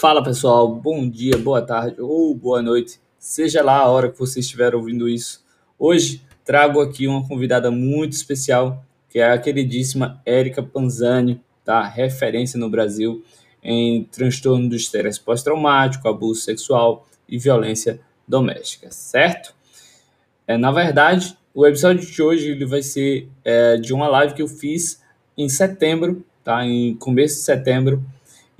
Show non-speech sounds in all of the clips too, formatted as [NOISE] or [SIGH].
Fala pessoal, bom dia, boa tarde ou boa noite, seja lá a hora que você estiver ouvindo isso. Hoje trago aqui uma convidada muito especial, que é a queridíssima Érica Panzani, tá? referência no Brasil em transtorno do estresse pós-traumático, abuso sexual e violência doméstica, certo? É, na verdade, o episódio de hoje ele vai ser é, de uma live que eu fiz em setembro, tá? Em começo de setembro,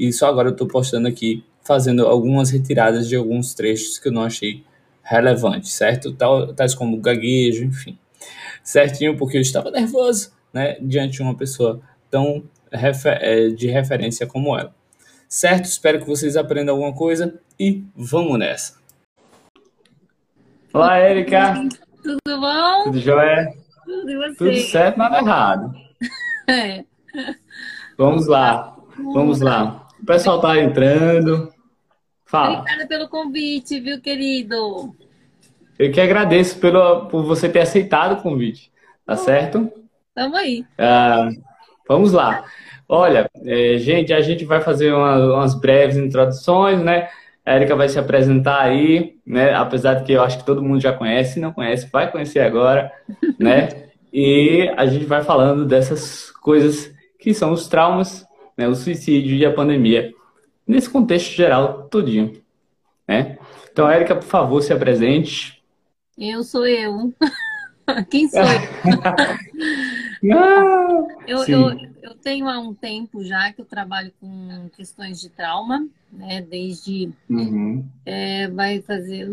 e só agora eu estou postando aqui, fazendo algumas retiradas de alguns trechos que eu não achei relevantes, certo? Tal, tais como gaguejo, enfim. Certinho, porque eu estava nervoso, né? Diante de uma pessoa tão refer é, de referência como ela. Certo? Espero que vocês aprendam alguma coisa e vamos nessa. Olá, Érica! Tudo bom? Tudo jóia? Tudo e você? Tudo certo, nada errado. [LAUGHS] É. Vamos lá, vamos lá. O pessoal tá entrando. Fala. Obrigada pelo convite, viu, querido? Eu que agradeço pelo, por você ter aceitado o convite, tá certo? Tamo aí. Ah, vamos lá. Olha, é, gente, a gente vai fazer uma, umas breves introduções, né? A Erika vai se apresentar aí, né? Apesar de que eu acho que todo mundo já conhece, se não conhece, vai conhecer agora, né? [LAUGHS] E a gente vai falando dessas coisas que são os traumas, né? O suicídio e a pandemia, nesse contexto geral todinho, né? Então, Erika, por favor, se apresente. Eu sou eu. [LAUGHS] Quem sou eu? [LAUGHS] ah, eu, eu, eu tenho há um tempo já que eu trabalho com questões de trauma, né? Desde Uhum. é, vai fazer.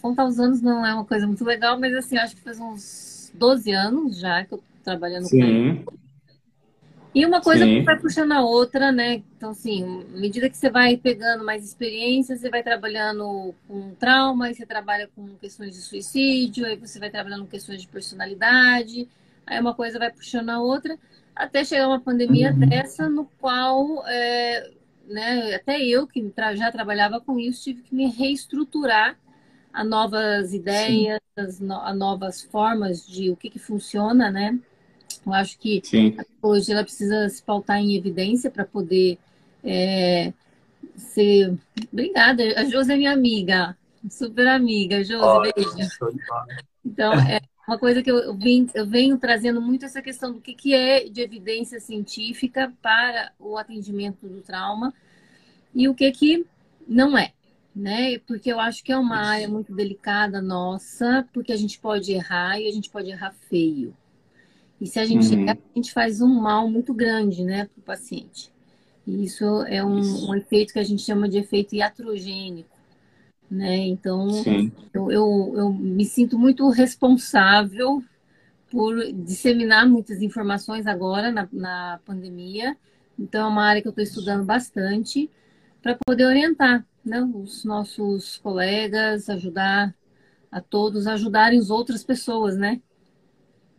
Contar os anos não é uma coisa muito legal, mas assim, acho que faz uns 12 anos já que eu tô trabalhando com Sim, E uma coisa Sim. vai puxando a outra, né? Então, assim, à medida que você vai pegando mais experiência, você vai trabalhando com trauma, aí você trabalha com questões de suicídio, aí você vai trabalhando com questões de personalidade, aí uma coisa vai puxando a outra, até chegar uma pandemia Uhum. dessa, no qual, é, né, até eu, que já trabalhava com isso, tive que me reestruturar a novas ideias, a novas formas de o que que funciona, né? Eu acho que sim. Hoje ela precisa se pautar em evidência para poder é, ser. Obrigada, a Josi é minha amiga, super amiga, Josi, beijo. Então, é uma coisa que eu, vim, eu venho trazendo muito essa questão do que, que é de evidência científica para o atendimento do trauma e o que, que não é, né? Porque eu acho que é uma área muito delicada nossa, porque a gente pode errar e a gente pode errar feio. E se a gente Uhum. errar, a gente faz um mal muito grande, né, para o paciente. E isso é um, Isso. um efeito que a gente chama de efeito iatrogênico, né? Então, eu, eu, eu me sinto muito responsável por disseminar muitas informações agora na, na pandemia. Então, é uma área que eu estou estudando bastante para poder orientar né, os nossos colegas, ajudar a todos, ajudarem as outras pessoas, né?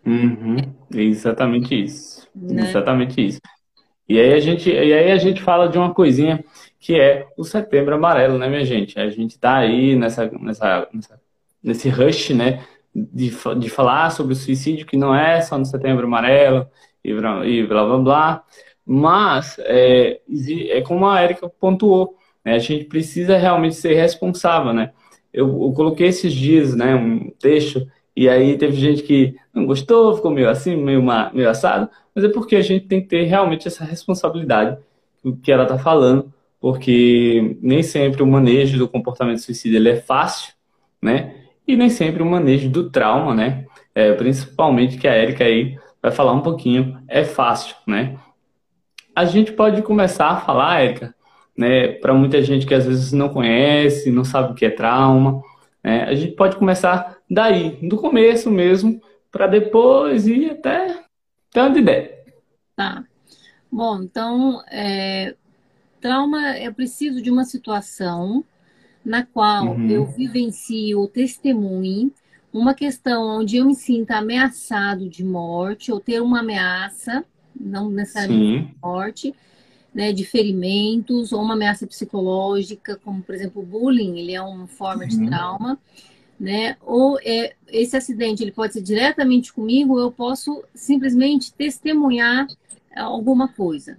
Uhum, exatamente isso. Né? Exatamente isso. E aí a gente, e aí a gente fala de uma coisinha que é o Setembro Amarelo, né, minha gente? A gente tá aí nessa, nessa, nessa- nesse rush, né, de, de falar sobre o suicídio, que não é só no Setembro Amarelo e blá e blá blá, blá. mas é, é como a Erika pontuou, né? A gente precisa realmente ser responsável, né? Eu, eu coloquei esses dias, né, um texto e aí teve gente que não gostou, ficou meio assim, meio, ma- meio assado, mas é porque a gente tem que ter realmente essa responsabilidade do que ela está falando, porque nem sempre o manejo do comportamento suicida ele é fácil, né? E nem sempre o manejo do trauma, né? É, principalmente que a Erika aí vai falar um pouquinho, é fácil, né? A gente pode começar a falar, Erika, né, para muita gente que às vezes não conhece, não sabe o que é trauma, né? A gente pode começar daí, do começo mesmo, para depois ir até, onde der. Tá. Bom, então, é, trauma, eu preciso de uma situação na qual Uhum. eu vivencio ou testemunhe uma questão onde eu me sinta ameaçado de morte ou ter uma ameaça, não necessariamente Sim, de morte, né, de ferimentos ou uma ameaça psicológica, como por exemplo o bullying, ele é uma forma de Uhum. trauma, né? Ou é, esse acidente ele pode ser diretamente comigo, ou eu posso simplesmente testemunhar alguma coisa,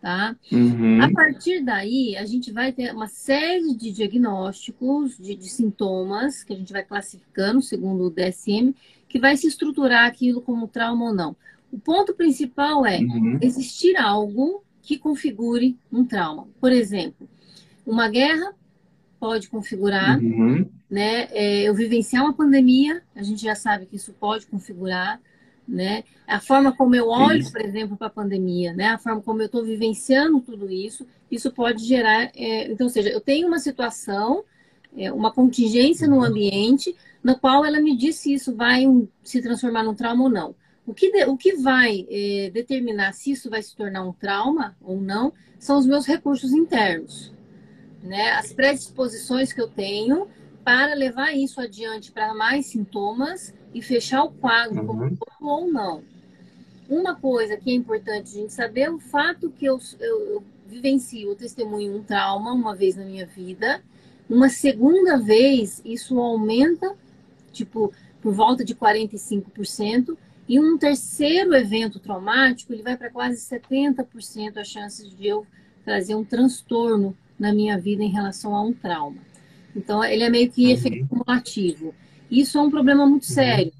Tá? Uhum. A partir daí, a gente vai ter uma série de diagnósticos, de, de, sintomas, que a gente vai classificando segundo o DSM, que vai se estruturar aquilo como trauma ou não. O ponto principal é uhum. existir algo que configure um trauma. Por exemplo, uma guerra pode configurar, uhum. né? É, eu vivenciar uma pandemia, a gente já sabe que isso pode configurar né? A forma como eu olho, isso. por exemplo, para a pandemia, né? A forma como eu estou vivenciando tudo isso, isso pode gerar, é, então, ou seja, eu tenho uma situação, é, uma contingência no uhum. ambiente, na qual ela me diz se isso vai um, se transformar num trauma ou não. O que, de, o que vai é, determinar se isso vai se tornar um trauma ou não são os meus recursos internos, né? As predisposições que eu tenho para levar isso adiante para mais sintomas e fechar o quadro uhum. ou não. Uma coisa que é importante a gente saber é o fato que eu, eu, eu vivencio, eu testemunho um trauma uma vez na minha vida. Uma segunda vez, isso aumenta, tipo, por volta de 45%. E um terceiro evento traumático, ele vai para quase 70% as chances de eu trazer um transtorno na minha vida em relação a um trauma. Então, ele é meio que uhum. efeito cumulativo. Isso é um problema muito uhum. sério,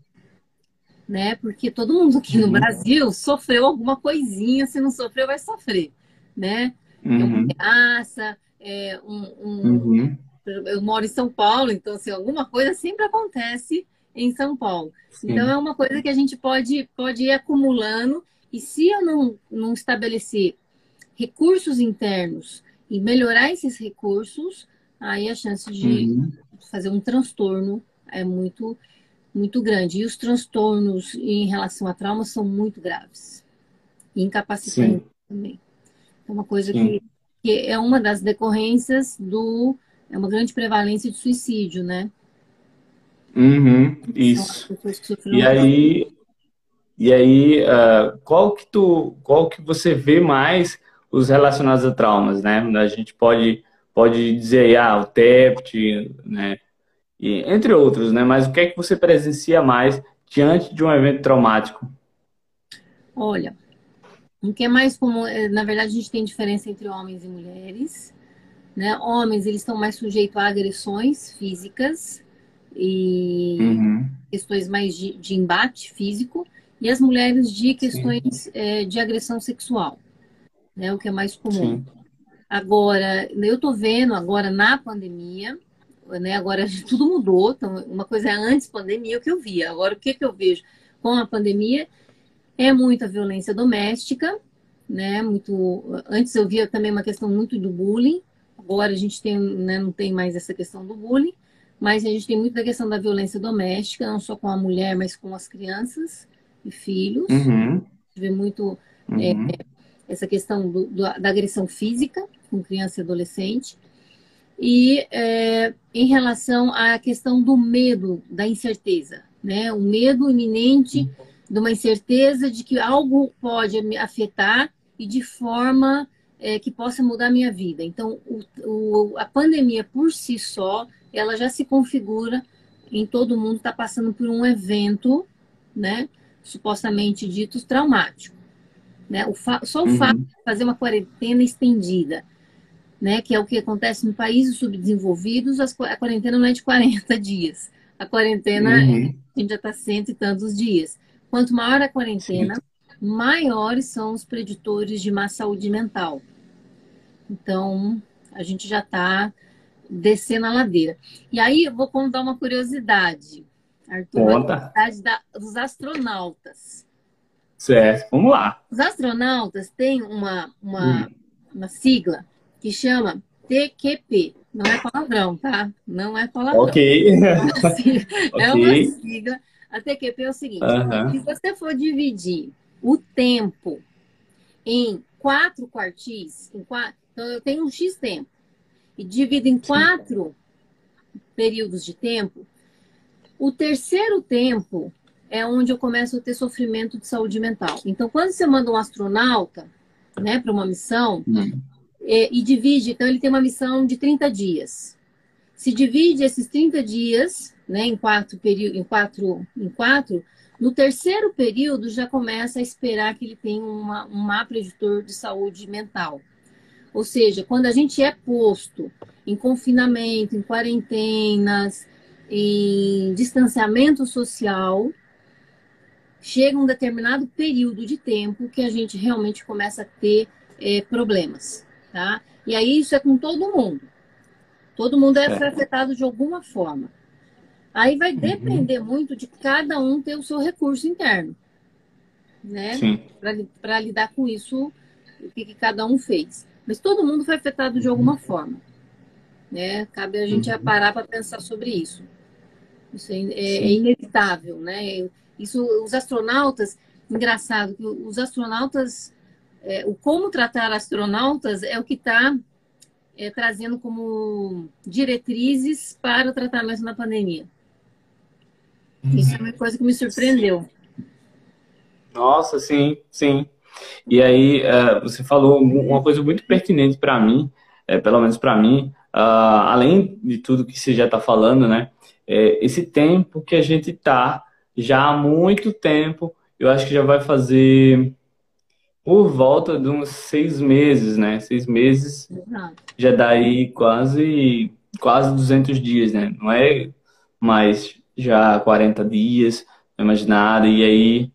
né? Porque todo mundo aqui no uhum. Brasil sofreu alguma coisinha, se não sofreu, vai sofrer, né? É uma uhum. ameaça, é um, um uhum. eu moro em São Paulo, então assim, alguma coisa sempre acontece em São Paulo. Sim. Então é uma coisa que a gente pode, pode ir acumulando e se eu não, não estabelecer recursos internos e melhorar esses recursos, aí a chance de uhum. fazer um transtorno é muito, muito grande. E os transtornos em relação a trauma são muito graves. E incapacitantes também. É uma coisa que, que, é uma das decorrências do. É uma grande prevalência de suicídio, né? Uhum, isso. E aí, e aí uh, qual que tu, qual que você vê mais os relacionados a traumas, né? A gente pode, pode dizer aí, ah, o TEPT, né? e, entre outros, né? Mas o que é que você presencia mais diante de um evento traumático? Olha, o que é mais comum, é, na verdade, a gente tem diferença entre homens e mulheres. Né? Homens, eles estão mais sujeitos a agressões físicas e uhum. questões mais de, de, embate físico, e as mulheres de questões é, de agressão sexual, né? O que é mais comum. Sim. Agora, eu estou vendo agora na pandemia né? Agora [LAUGHS] tudo mudou. Então, uma coisa é antes pandemia o que eu via. Agora o que, que eu vejo com a pandemia é muita violência doméstica, né? Muito. Antes eu via também uma questão muito do bullying. Agora a gente tem, né, não tem mais essa questão do bullying, mas a gente tem muito da questão da violência doméstica, não só com a mulher, mas com as crianças e filhos. Uhum. A gente vê muito uhum. é, essa questão do, do, da agressão física com criança e adolescente. E é, em relação à questão do medo, da incerteza, né? O medo iminente de uma incerteza de que algo pode me afetar e de forma é, que possa mudar a minha vida. Então, o, o, a pandemia por si só, ela já se configura em todo mundo está passando por um evento, né? Supostamente dito traumático. Né? O só o uhum. fato de fazer uma quarentena estendida né, que é o que acontece em países subdesenvolvidos, a quarentena não é de 40 [LAUGHS] dias. A quarentena, uhum. a gente já está cento e tantos dias. Quanto maior a quarentena, Sim. maiores são os preditores de má saúde mental. Então, a gente já está descendo a ladeira. E aí, eu vou contar uma curiosidade, Arthur, Conta. uma curiosidade da, dos astronautas. Certo, vamos lá. Os astronautas têm uma, uma, hum. uma sigla que chama TQP. Não é palavrão, tá? Não é palavrão. Ok. [LAUGHS] É uma é sigla. A TQP é o seguinte: se você for dividir o tempo em quatro quartis, em quatro, então eu tenho um X tempo, e divido em quatro Sim. períodos de tempo, o terceiro tempo é onde eu começo a ter sofrimento de saúde mental. Então, quando você manda um astronauta né, para uma missão, hum é, e divide, então ele tem uma missão de 30 dias. Se divide esses 30 dias, né, em quatro períodos, em quatro, em quatro, No terceiro período, já começa a esperar que ele tenha uma, um má preditor de saúde mental. Ou seja, quando a gente é posto em confinamento, em quarentenas, em distanciamento social, chega um determinado período de tempo que a gente realmente começa a ter é, problemas, tá? E aí isso é com todo mundo. Todo mundo é, é. afetado de alguma forma. Aí vai uhum. depender muito de cada um ter o seu recurso interno, né? Para lidar com isso, o que, que, cada um fez. Mas todo mundo foi afetado de alguma uhum. forma, né? Cabe a gente uhum. parar para pensar sobre isso. Isso é, é, é, inevitável, né? Isso, os astronautas, engraçado, os astronautas, é, o como tratar astronautas é o que está é, trazendo como diretrizes para o tratamento da pandemia. Isso é uma coisa que me surpreendeu. Nossa, sim, sim. E aí, uh, você falou uma coisa muito pertinente para mim, é, pelo menos para mim, uh, além de tudo que você já está falando, né? É, esse tempo que a gente está já há muito tempo, eu acho que já vai fazer por volta de uns seis meses, né? Seis meses Exato. já dá aí quase, quase 200 dias, né? Não é mais já 40 dias, não é mais nada, e aí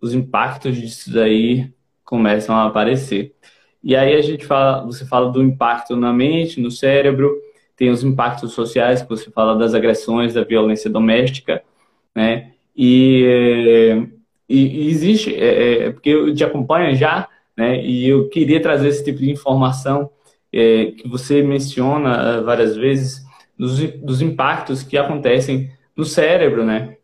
os impactos disso daí começam a aparecer. E aí a gente fala, você fala do impacto na mente, no cérebro, tem os impactos sociais, que você fala das agressões, da violência doméstica, né? E, e, e existe, é, é, porque eu te acompanho já, né? E eu queria trazer esse tipo de informação é, que você menciona uh, várias vezes, dos, dos impactos que acontecem no cérebro, né?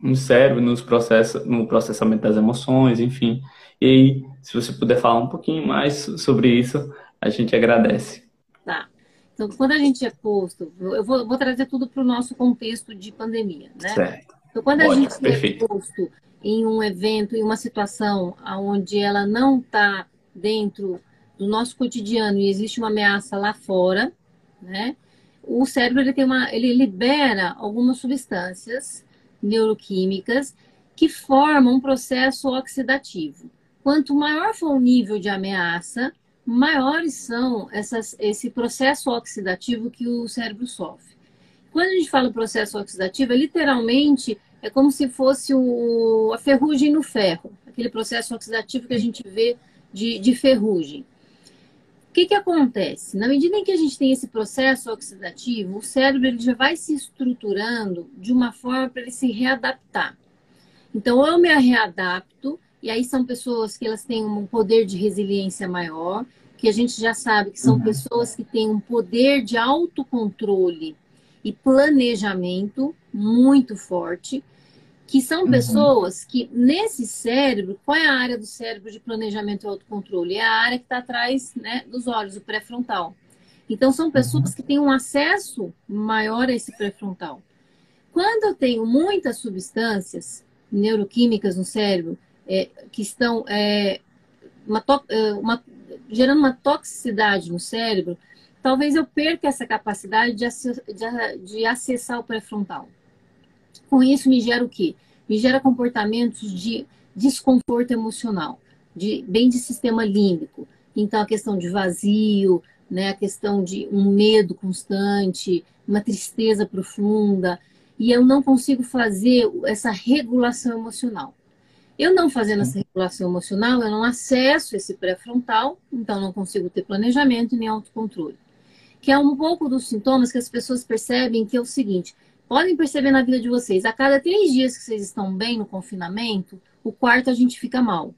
No cérebro, nos processa, no processamento das emoções, enfim. E aí, se você puder falar um pouquinho mais sobre isso, a gente agradece. Tá. Então, quando a gente é posto, eu vou, vou trazer tudo para o nosso contexto de pandemia, né? Certo. Então, quando a gente é perfeito. é posto em um evento, em uma situação onde ela não está dentro do nosso cotidiano e existe uma ameaça lá fora, né? o cérebro ele tem uma, ele libera algumas substâncias neuroquímicas que formam um processo oxidativo. Quanto maior for o nível de ameaça, maiores são essas, esse processo oxidativo que o cérebro sofre. Quando a gente fala processo oxidativo, é literalmente é como se fosse o, a ferrugem no ferro, aquele processo oxidativo que a gente vê de, de ferrugem que, que acontece? Na medida em que a gente tem esse processo oxidativo, o cérebro ele já vai se estruturando de uma forma para ele se readaptar. Então, eu me readapto, e aí são pessoas que elas têm um poder de resiliência maior, que a gente já sabe que são uhum. pessoas que têm um poder de autocontrole e planejamento muito forte que são uhum. pessoas que, nesse cérebro, qual é a área do cérebro de planejamento e autocontrole? É a área que está atrás né, dos olhos, o pré-frontal. Então, são pessoas uhum. que têm um acesso maior a esse pré-frontal. Quando eu tenho muitas substâncias neuroquímicas no cérebro é, que estão é, uma é, uma, gerando uma toxicidade no cérebro, talvez eu perca essa capacidade de, de, de acessar o pré-frontal. Com isso, me gera o quê? Me gera comportamentos de desconforto emocional, de, bem de sistema límbico. Então, a questão de vazio, né, a questão de um medo constante, uma tristeza profunda, e eu não consigo fazer essa regulação emocional. Eu não fazendo essa regulação emocional, eu não acesso esse pré-frontal, então não consigo ter planejamento nem autocontrole. Que é um pouco dos sintomas que as pessoas percebem que é o seguinte: Podem perceber na vida de vocês, a cada três dias que vocês estão bem no confinamento, o quarto a gente fica mal.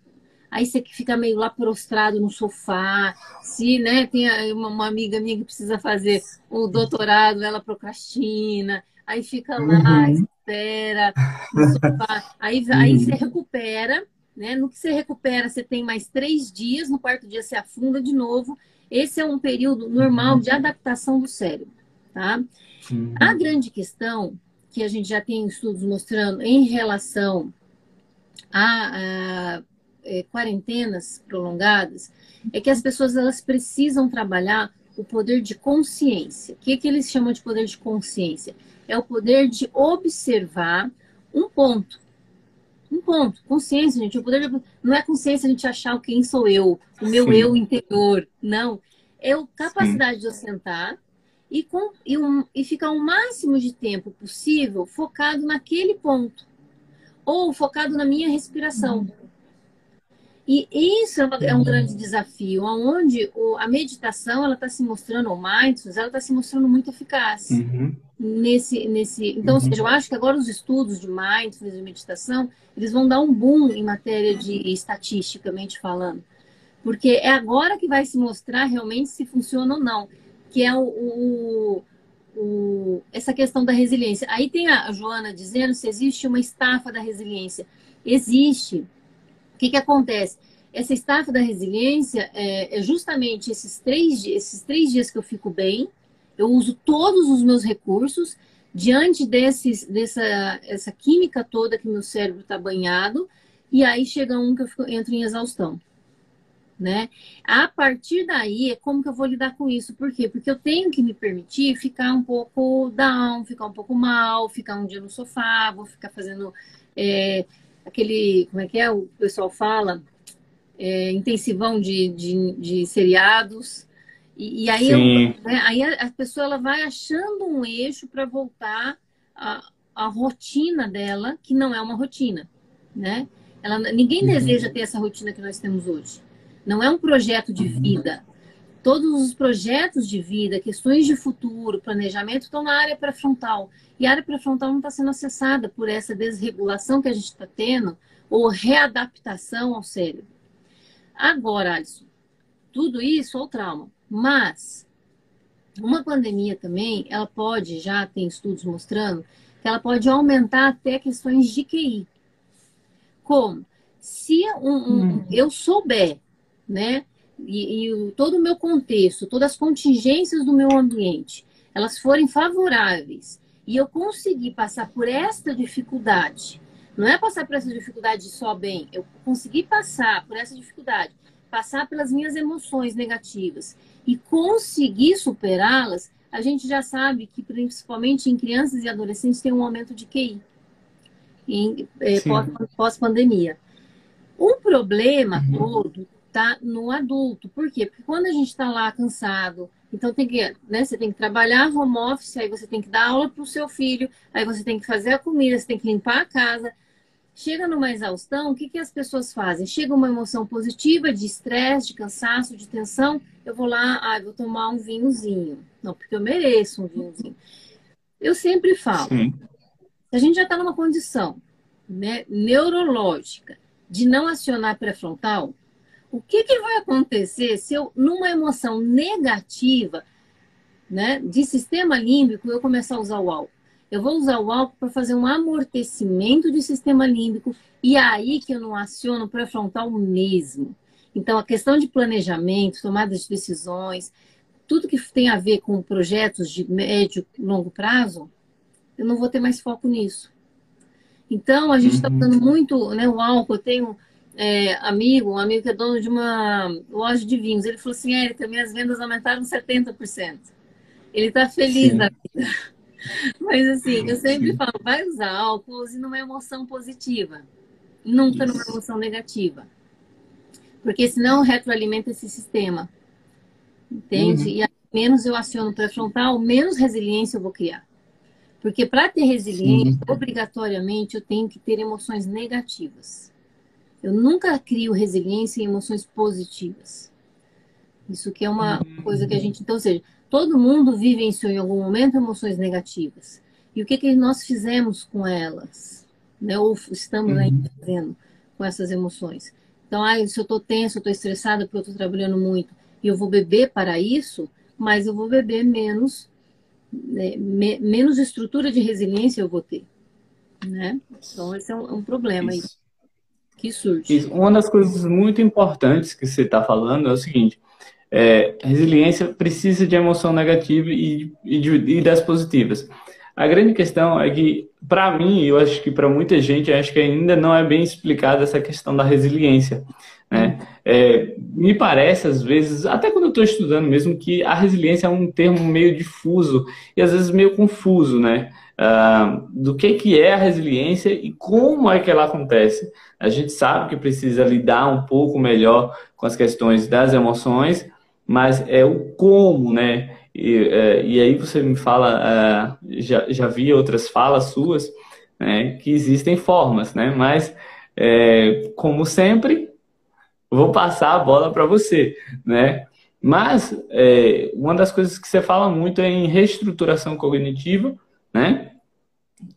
Aí você fica meio lá prostrado no sofá. Se, né, tem uma, amiga minha que precisa fazer o doutorado, ela procrastina. Aí fica lá, uhum. espera, no sofá. Aí, aí uhum. você recupera, né? No que você recupera, você tem mais três dias, no quarto dia você afunda de novo. Esse é um período normal de adaptação do cérebro, tá? Uhum. A grande questão que a gente já tem estudos mostrando em relação a, a é, quarentenas prolongadas é que as pessoas elas precisam trabalhar o poder de consciência. O que, que eles chamam de poder de consciência? É o poder de observar um ponto. Um ponto. Consciência, gente. O poder de... Não é consciência a gente achar quem sou eu, o meu Sim. eu interior. Não. É a capacidade Sim. de eu sentar e, com, e, um, e ficar o máximo de tempo possível focado naquele ponto. Ou focado na minha respiração. E isso é, uma, é um grande desafio, onde a meditação ela está se mostrando, o mindfulness, ela está se mostrando muito eficaz. Uhum. Nesse, nesse, então, uhum. seja, eu acho que agora os estudos de mindfulness e meditação, eles vão dar um boom em matéria de estatisticamente falando. Porque é agora que vai se mostrar realmente se funciona ou não. Que é o, o, o essa questão da resiliência. Aí tem a Joana dizendo se existe uma estafa da resiliência. Existe o que, que acontece? Essa estafa da resiliência é, é justamente esses três, esses três dias que eu fico bem, eu uso todos os meus recursos diante desses, dessa essa química toda que meu cérebro está banhado, e aí chega um que eu fico, entro em exaustão. Né? A partir daí é como que eu vou lidar com isso. Por quê? Porque eu tenho que me permitir ficar um pouco down, ficar um pouco mal, ficar um dia no sofá, vou ficar fazendo é, aquele, como é que é, o pessoal fala, é, intensivão de, de, de seriados. E, e aí, eu, né, aí a, a, pessoa ela vai achando um eixo para voltar à, à rotina dela, que não é uma rotina, né? Ela, ninguém uhum. deseja ter essa rotina que nós temos hoje. Não é um projeto de uhum. vida. Todos os projetos de vida, questões de futuro, planejamento estão na área pré-frontal. E a área pré-frontal não está sendo acessada por essa desregulação que a gente está tendo ou readaptação ao cérebro. Agora, Alisson, tudo isso é o trauma. Mas uma pandemia também, ela pode, já tem estudos mostrando, que ela pode aumentar até questões de QI. Como? Se um, um, hum. eu souber, né, e, e todo o meu contexto, todas as contingências do meu ambiente, elas forem favoráveis e eu conseguir passar por esta dificuldade, não é passar por essa dificuldade só bem, eu conseguir passar por essa dificuldade, passar pelas minhas emoções negativas e conseguir superá-las, a gente já sabe que principalmente em crianças e adolescentes tem um aumento de QI em é, pós-pandemia. O problema uhum. todo tá no adulto. Por quê? Porque quando a gente está lá cansado, então tem que, né, você tem que trabalhar home office, aí você tem que dar aula para o seu filho, aí você tem que fazer a comida, você tem que limpar a casa. Chega numa exaustão, o que, que as pessoas fazem? Chega uma emoção positiva de estresse, de cansaço, de tensão, eu vou lá, ah, vou tomar um vinhozinho. Não, porque eu mereço um vinhozinho. Eu sempre falo, Sim. a gente já está numa condição né, neurológica de não acionar pré-frontal, o que, que vai acontecer se eu, numa emoção negativa, né, de sistema límbico, eu começar a usar o álcool? Eu vou usar o álcool para fazer um amortecimento de sistema límbico e é aí que eu não aciono o pré-frontal mesmo. Então, a questão de planejamento, tomada de decisões, tudo que tem a ver com projetos de médio e longo prazo, eu não vou ter mais foco nisso. Então, a gente está uhum. usando muito né, o álcool. Eu tenho é, amigo, um amigo que é dono de uma loja de vinhos, ele falou assim, Érica, minhas vendas aumentaram 70%. Ele está feliz Sim. na vida. Mas assim, eu sempre Sim. falo, vai usar álcool use numa emoção positiva. Nunca Isso. numa emoção negativa. Porque senão retroalimenta esse sistema. Entende? Uhum. E menos eu aciono pré-frontal, menos resiliência eu vou criar. Porque para ter resiliência, Sim. obrigatoriamente eu tenho que ter emoções negativas. Eu nunca crio resiliência em emoções positivas. Isso que é uma uhum. coisa que a gente. Então, ou seja, todo mundo vivenciou em algum momento emoções negativas. E o que, que nós fizemos com elas? Né? Ou estamos uhum. ainda fazendo com essas emoções? Então, ah, se eu estou tenso, eu estou estressada porque eu estou trabalhando muito e eu vou beber para isso, mas eu vou beber menos, né? me, menos estrutura de resiliência eu vou ter. Né? Então, esse é um, um problema isso. aí que surge. Isso. Uma das coisas muito importantes que você está falando é o seguinte: é, resiliência precisa de emoção negativa e, e, de, e das positivas. A grande questão é que, para mim, eu acho que para muita gente, acho que ainda não é bem explicada essa questão da resiliência. Né? é, me parece, às vezes, até quando eu estou estudando mesmo, que a resiliência é um termo meio difuso e às vezes meio confuso, né? Uh, do que, que é a resiliência e como é que ela acontece. A gente sabe que precisa lidar um pouco melhor com as questões das emoções, mas é o como, né? E, é, e aí você me fala, uh, já, já vi outras falas suas, né, que existem formas, né? Mas, é, como sempre, vou passar a bola para você, né? Mas é, uma das coisas que você fala muito é em reestruturação cognitiva, né?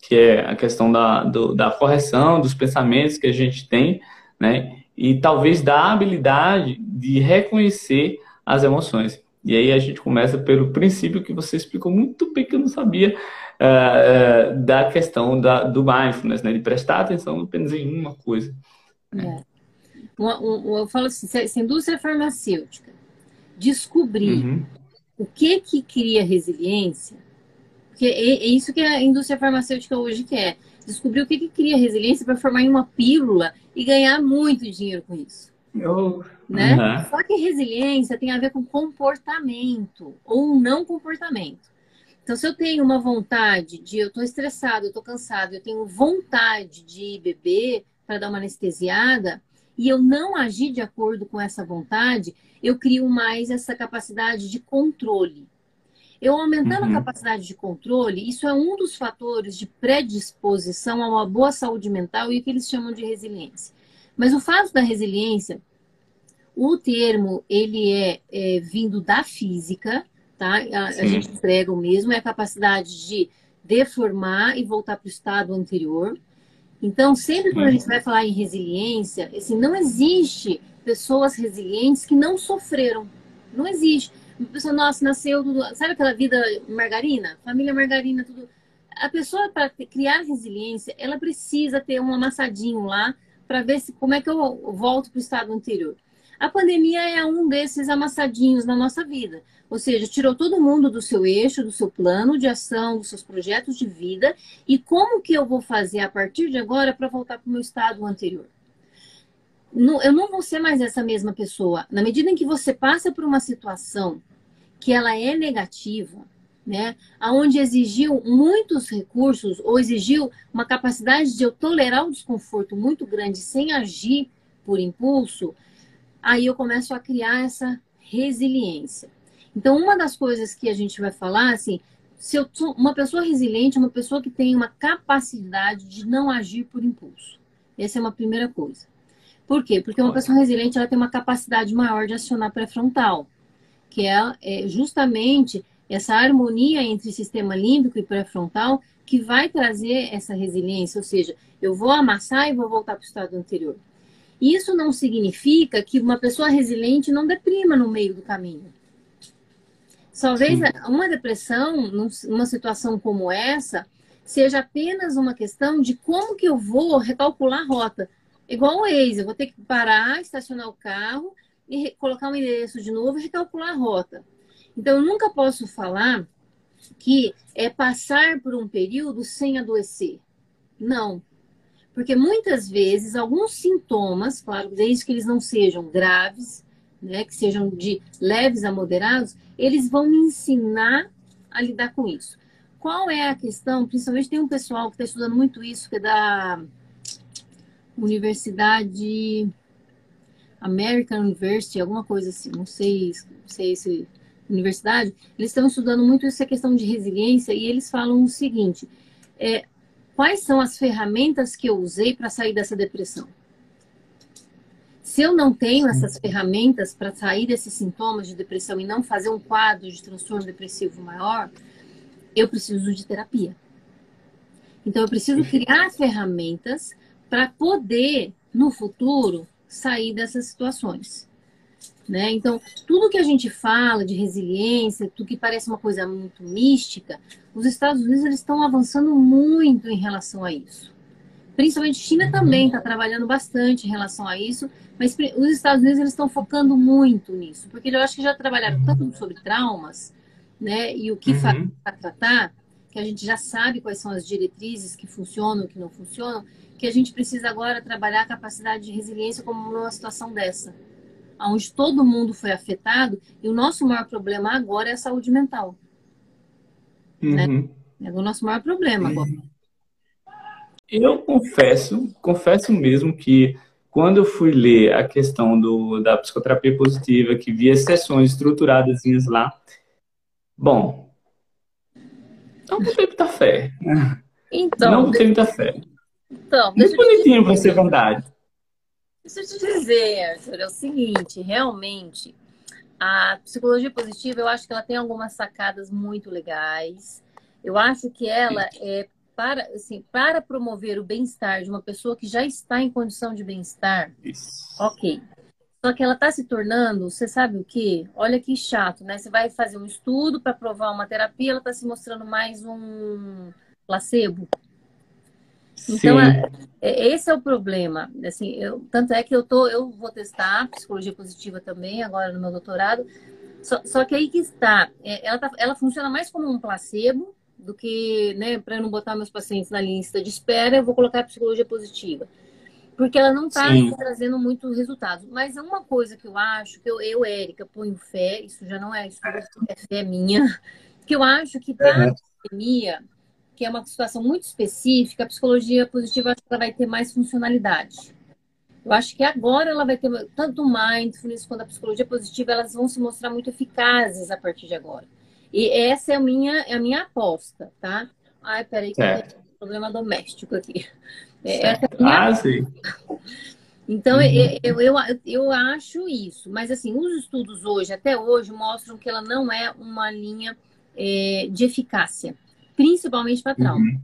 Que é a questão da, do, da correção dos pensamentos que a gente tem, né? E talvez da habilidade de reconhecer as emoções. E aí a gente começa pelo princípio que você explicou muito bem que eu não sabia uh, uh, da questão da, do mindfulness, né? De prestar atenção apenas em uma coisa. Né? É eu falo assim, se a indústria farmacêutica descobrir uhum. o que que cria resiliência, porque é, é, isso que a indústria farmacêutica hoje quer, descobrir o que que cria resiliência para formar em uma pílula e ganhar muito dinheiro com isso. Eu... Né? Uhum. Só que resiliência tem a ver com comportamento ou não comportamento. Então, se eu tenho uma vontade de, eu estou estressado, eu estou cansado, eu tenho vontade de beber para dar uma anestesiada, e eu não agir de acordo com essa vontade, eu crio mais essa capacidade de controle. Eu aumentando uhum. a capacidade de controle, isso é um dos fatores de predisposição a uma boa saúde mental e o que eles chamam de resiliência. Mas o fato da resiliência, o termo, ele é, é vindo da física, tá? A, a gente emprega o mesmo, é a capacidade de deformar e voltar para o estado anterior. Então, sempre quando a gente vai falar em resiliência, assim, não existe pessoas resilientes que não sofreram. Não existe. Uma pessoa, nossa, nasceu tudo. Sabe aquela vida margarina? Família margarina, tudo. A pessoa, para criar resiliência, ela precisa ter um amassadinho lá para ver se, como é que eu volto para o estado anterior. A pandemia é um desses amassadinhos na nossa vida. Ou seja, tirou todo mundo do seu eixo, do seu plano de ação, dos seus projetos de vida. E como que eu vou fazer a partir de agora para voltar para o meu estado anterior? eu não vou ser mais essa mesma pessoa. Na medida em que você passa por uma situação que ela é negativa, né, aonde exigiu muitos recursos ou exigiu uma capacidade de eu tolerar o desconforto muito grande sem agir por impulso, aí eu começo a criar essa resiliência. Então, uma das coisas que a gente vai falar, assim, se eu sou uma pessoa resiliente, uma pessoa que tem uma capacidade de não agir por impulso. Essa é uma primeira coisa. Por quê? Porque uma pessoa resiliente ela tem uma capacidade maior de acionar pré-frontal, que é, é justamente essa harmonia entre sistema límbico e pré-frontal que vai trazer essa resiliência, ou seja, eu vou amassar e vou voltar para o estado anterior. Isso não significa que uma pessoa resiliente não deprima no meio do caminho. Talvez Sim. uma depressão, numa situação como essa, seja apenas uma questão de como que eu vou recalcular a rota. Igual o Waze, eu vou ter que parar, estacionar o carro e colocar um endereço de novo e recalcular a rota. Então, eu nunca posso falar que é passar por um período sem adoecer. Não. Porque muitas vezes alguns sintomas, claro, desde que eles não sejam graves, né, que sejam de leves a moderados, eles vão me ensinar a lidar com isso. Qual é a questão? Principalmente tem um pessoal que está estudando muito isso, que é da Universidade American University, alguma coisa assim, não sei, não sei se universidade, eles estão estudando muito essa questão de resiliência e eles falam o seguinte: é, quais são as ferramentas que eu usei para sair dessa depressão? Se eu não tenho essas ferramentas para sair desses sintomas de depressão e não fazer um quadro de transtorno depressivo maior, eu preciso de terapia. Então, eu preciso criar ferramentas para poder, no futuro, sair dessas situações. Né? Então, tudo que a gente fala de resiliência, tudo que parece uma coisa muito mística, os Estados Unidos eles estão avançando muito em relação a isso. Principalmente China também está trabalhando bastante em relação a isso, mas os Estados Unidos eles estão focando muito nisso, porque eu acho que já trabalharam tanto sobre traumas, né, e o que uhum. para tratar, que a gente já sabe quais são as diretrizes que funcionam, que não funcionam, que a gente precisa agora trabalhar a capacidade de resiliência como numa situação dessa onde todo mundo foi afetado, e o nosso maior problema agora é a saúde mental. Né? Uhum. Né? É o nosso maior problema agora. Eu confesso, confesso mesmo que quando eu fui ler a questão do, da psicoterapia positiva, que via sessões estruturadas lá, bom, não botei muita fé. Então, não botei muita fé. Então, Muito bonitinho para ser verdade. Deixa eu te dizer, Arthur, é o seguinte, realmente, a psicologia positiva, eu acho que ela tem algumas sacadas muito legais. Eu acho que ela é para, assim, para promover o bem-estar de uma pessoa que já está em condição de bem-estar. Ok. Só que ela está se tornando, você sabe o que? Olha que chato, né? Você vai fazer um estudo para provar uma terapia, ela está se mostrando mais um placebo. Então, é, é, esse é o problema. Assim, eu, tanto é que eu tô, eu vou testar psicologia positiva também agora no meu doutorado. Só, só que aí que está, é, ela, tá, ela funciona mais como um placebo do que, né, para não botar meus pacientes na lista de espera, eu vou colocar a psicologia positiva. Porque ela não está trazendo muito resultado. Mas é uma coisa que eu acho, que eu, eu Érica, ponho fé, isso já não é estudo, é fé minha, [LAUGHS] que eu acho que para a pandemia, que é uma situação muito específica, a psicologia positiva ela vai ter mais funcionalidade. Eu acho que agora ela vai ter tanto o mindfulness quanto a psicologia positiva, elas vão se mostrar muito eficazes a partir de agora. E essa é a minha, é a minha aposta, tá? Ai, peraí, que tem um problema doméstico aqui. É, essa é ah, sim. Então, uhum. eu, eu, eu acho isso. Mas, assim, os estudos hoje, até hoje, mostram que ela não é uma linha é, de eficácia principalmente para trauma. Uhum.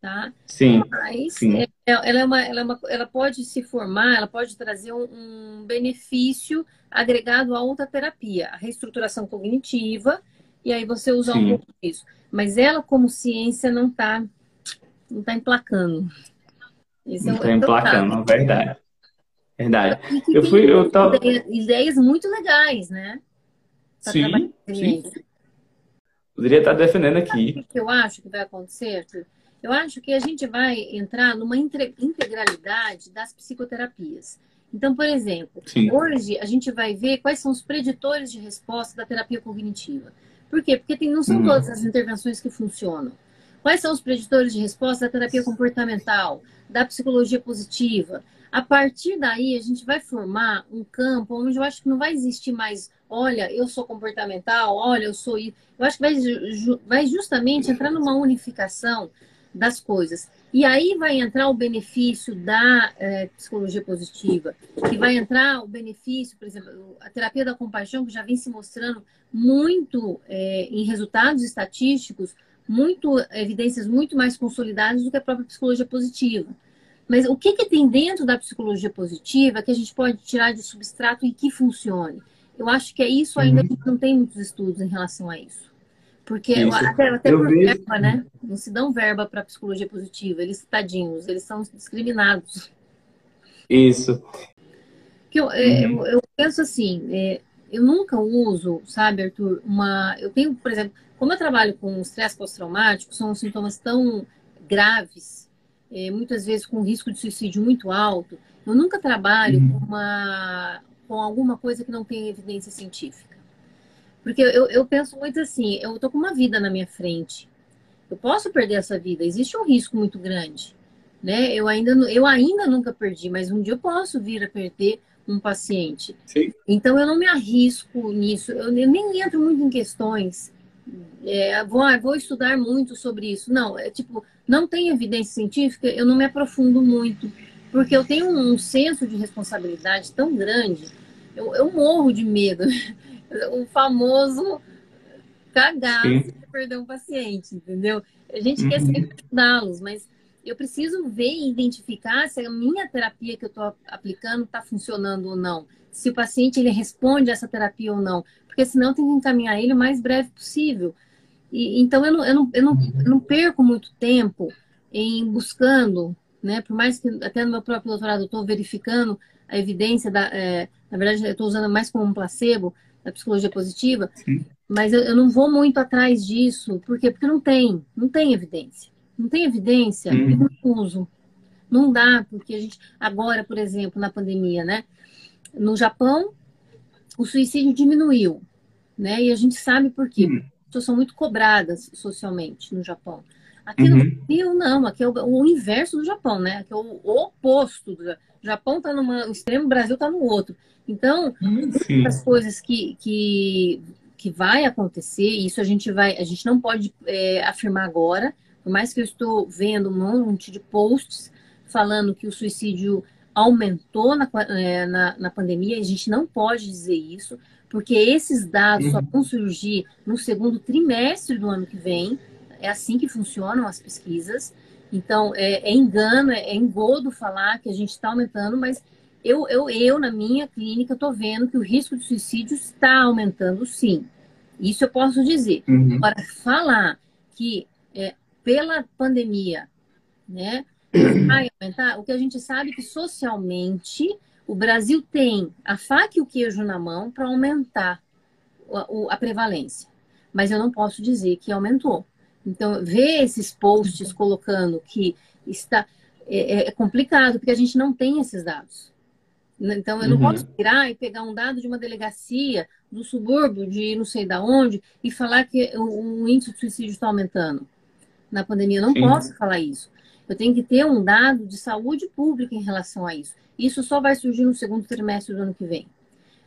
Tá? Sim. Mas sim. É, ela, é uma, ela, é uma, ela pode se formar, ela pode trazer um, um benefício agregado a outra terapia, a reestruturação cognitiva, e aí você usa sim. um pouco disso. Mas ela, como ciência, não está não tá emplacando. Esse não está é emplacando, é verdade. Verdade. Eu fui, eu tava... ideias muito legais, né? Pra sim, sim. Poderia estar defendendo aqui. O que eu acho que vai acontecer, Eu acho que a gente vai entrar numa integralidade das psicoterapias. Então, por exemplo, Sim. hoje a gente vai ver quais são os preditores de resposta da terapia cognitiva. Por quê? Porque tem, não são hum. todas as intervenções que funcionam. Quais são os preditores de resposta da terapia comportamental, da psicologia positiva? A partir daí, a gente vai formar um campo onde eu acho que não vai existir mais olha, eu sou comportamental, olha, eu sou isso. Eu acho que vai, vai justamente entrar numa unificação das coisas. E aí vai entrar o benefício da é, psicologia positiva, que vai entrar o benefício, por exemplo, a terapia da compaixão, que já vem se mostrando muito é, em resultados estatísticos, muito evidências muito mais consolidadas do que a própria psicologia positiva. Mas o que, que tem dentro da psicologia positiva que a gente pode tirar de substrato e que funcione? Eu acho que é isso ainda uhum. não tem muitos estudos em relação a isso. Porque isso. até, até por verba, né? Não se dão verba para psicologia positiva. Eles, tadinhos, eles são discriminados. Isso. Que eu, é, uhum. eu, eu, penso assim, é, eu nunca uso, sabe, Arthur, uma. Eu tenho, por exemplo, como eu trabalho com estresse pós-traumático, são sintomas tão graves, é, muitas vezes com risco de suicídio muito alto. Eu nunca trabalho uhum. com uma, com alguma coisa que não tem evidência científica. Porque eu, eu penso muito assim, eu estou com uma vida na minha frente. Eu posso perder essa vida, existe um risco muito grande. Né? Eu, ainda, eu ainda nunca perdi, mas um dia eu posso vir a perder um paciente. Sim. Então eu não me arrisco nisso, eu, eu nem entro muito em questões. É, vou, ah, vou estudar muito sobre isso. Não, é tipo, não tem evidência científica, eu não me aprofundo muito, porque eu tenho um senso de responsabilidade tão grande eu, eu morro de medo. [LAUGHS] O famoso cagar de perder um paciente, entendeu? A gente uhum. quer sempre ajudá-los, mas eu preciso ver e identificar se a minha terapia que eu estou aplicando está funcionando ou não. Se o paciente ele responde a essa terapia ou não. Porque senão tem que encaminhar ele o mais breve possível. E, então eu não, eu, não, eu, não, eu não perco muito tempo em buscando, né? Por mais que até no meu próprio doutorado eu estou verificando a evidência da. É, na verdade, eu estou usando mais como um placebo da psicologia positiva, Sim. mas eu, eu, não vou muito atrás disso. Por quê? Porque não tem, não tem evidência. Não tem evidência, hum. eu não uso. Não dá, porque a gente. Agora, por exemplo, na pandemia, né? No Japão, o suicídio diminuiu, né? E a gente sabe por quê. Hum. As pessoas são muito cobradas socialmente no Japão. Aqui uhum. no Brasil, não. Aqui é o, o, inverso do Japão, né? Aqui é o, o oposto. Do, o Japão está num extremo, o Brasil está no outro. Então, hum, as coisas que, que, que vai acontecer, isso a gente vai, a gente não pode é, afirmar agora, por mais que eu estou vendo um monte de posts falando que o suicídio aumentou na, é, na, na pandemia, a gente não pode dizer isso, porque esses dados uhum. só vão surgir no segundo trimestre do ano que vem. É assim que funcionam as pesquisas. Então, é, é engano, é, é engodo falar que a gente está aumentando, mas eu, eu, eu, na minha clínica, estou vendo que o risco de suicídio está aumentando, sim. Isso eu posso dizer. Uhum. Agora, falar que pela pandemia, né, [CLEARS THROAT] vai aumentar, o que a gente sabe é que socialmente o Brasil tem a faca e o queijo na mão para aumentar a, a prevalência. Mas eu não posso dizer que aumentou. Então, ver esses posts colocando que está é, é, é, complicado, porque a gente não tem esses dados. Então, eu não uhum. posso virar e pegar um dado de uma delegacia do subúrbio de não sei da onde e falar que o, o índice de suicídio está aumentando na pandemia. Eu não Sim. posso falar isso. Eu tenho que ter um dado de saúde pública em relação a isso. Isso só vai surgir no segundo trimestre do ano que vem.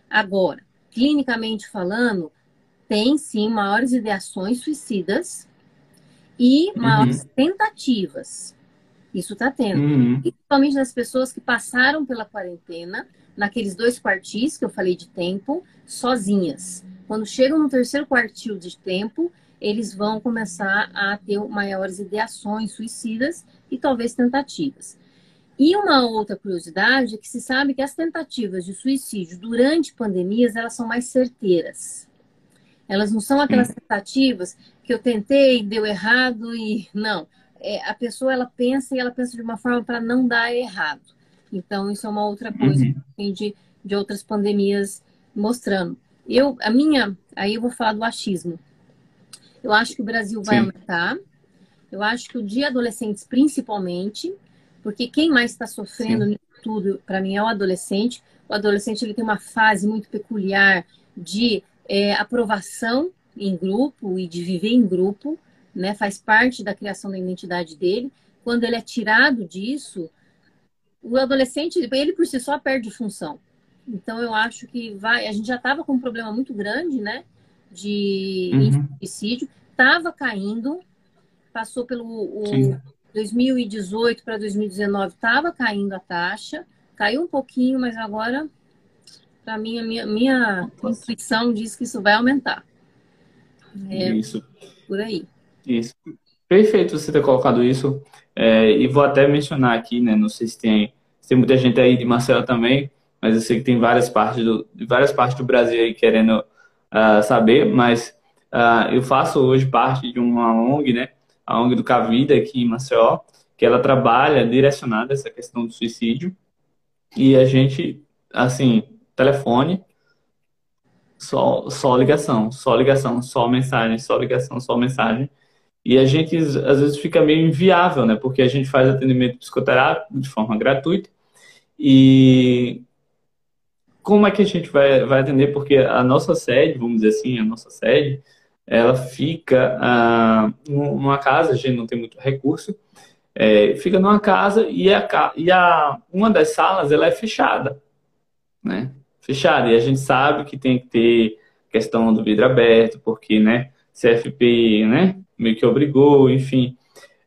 Agora, clinicamente falando, tem sim maiores ideações suicidas e maiores uhum. tentativas. Isso está tendo. Uhum. Principalmente das pessoas que passaram pela quarentena, naqueles dois quartis que eu falei de tempo, sozinhas. Quando chegam no terceiro quartil de tempo, eles vão começar a ter maiores ideações suicidas e talvez tentativas. E uma outra curiosidade é que se sabe que as tentativas de suicídio durante pandemias elas são mais certeiras. Elas não são aquelas tentativas que eu tentei, deu errado e não. É, a pessoa ela pensa e ela pensa de uma forma para não dar errado. Então isso é uma outra coisa uhum. de, de outras pandemias mostrando. Eu, a minha, aí eu vou falar do achismo. Eu acho que o Brasil vai Sim. aumentar. Eu acho que o de adolescentes, principalmente, porque quem mais está sofrendo nisso tudo, para mim, é o adolescente. O adolescente ele tem uma fase muito peculiar de é, aprovação em grupo e de viver em grupo, né? Faz parte da criação da identidade dele. Quando ele é tirado disso, o adolescente, ele por si só perde função. Então eu acho que vai. A gente já estava com um problema muito grande, né? De uhum. suicídio, estava caindo, passou pelo o 2018 para 2019 estava caindo a taxa, caiu um pouquinho, mas agora, para mim, a minha, minha intuição diz que isso vai aumentar. É, isso. Por aí. Isso. Perfeito você ter colocado isso. É, e vou até mencionar aqui, né? Não sei se tem, se tem muita gente aí de Marcelo também, mas eu sei que tem várias partes do, várias partes do Brasil aí querendo uh, saber, mas uh, eu faço hoje parte de uma ONG, né? a ONG do Cavida aqui em Maceió, que ela trabalha direcionada essa questão do suicídio. E a gente, assim, telefone, só, só ligação, só ligação, só mensagem, só ligação, só mensagem. E a gente, às vezes, fica meio inviável, né? Porque a gente faz atendimento psicoterápico de forma gratuita. E como é que a gente vai, vai atender? Porque a nossa sede, vamos dizer assim, a nossa sede, ela fica ah, numa casa, a gente não tem muito recurso, é, fica numa casa e, a, e a, uma das salas ela é fechada, né? Fechada. E a gente sabe que tem que ter questão do vidro aberto, porque, né, CFP, né, meio que obrigou, enfim.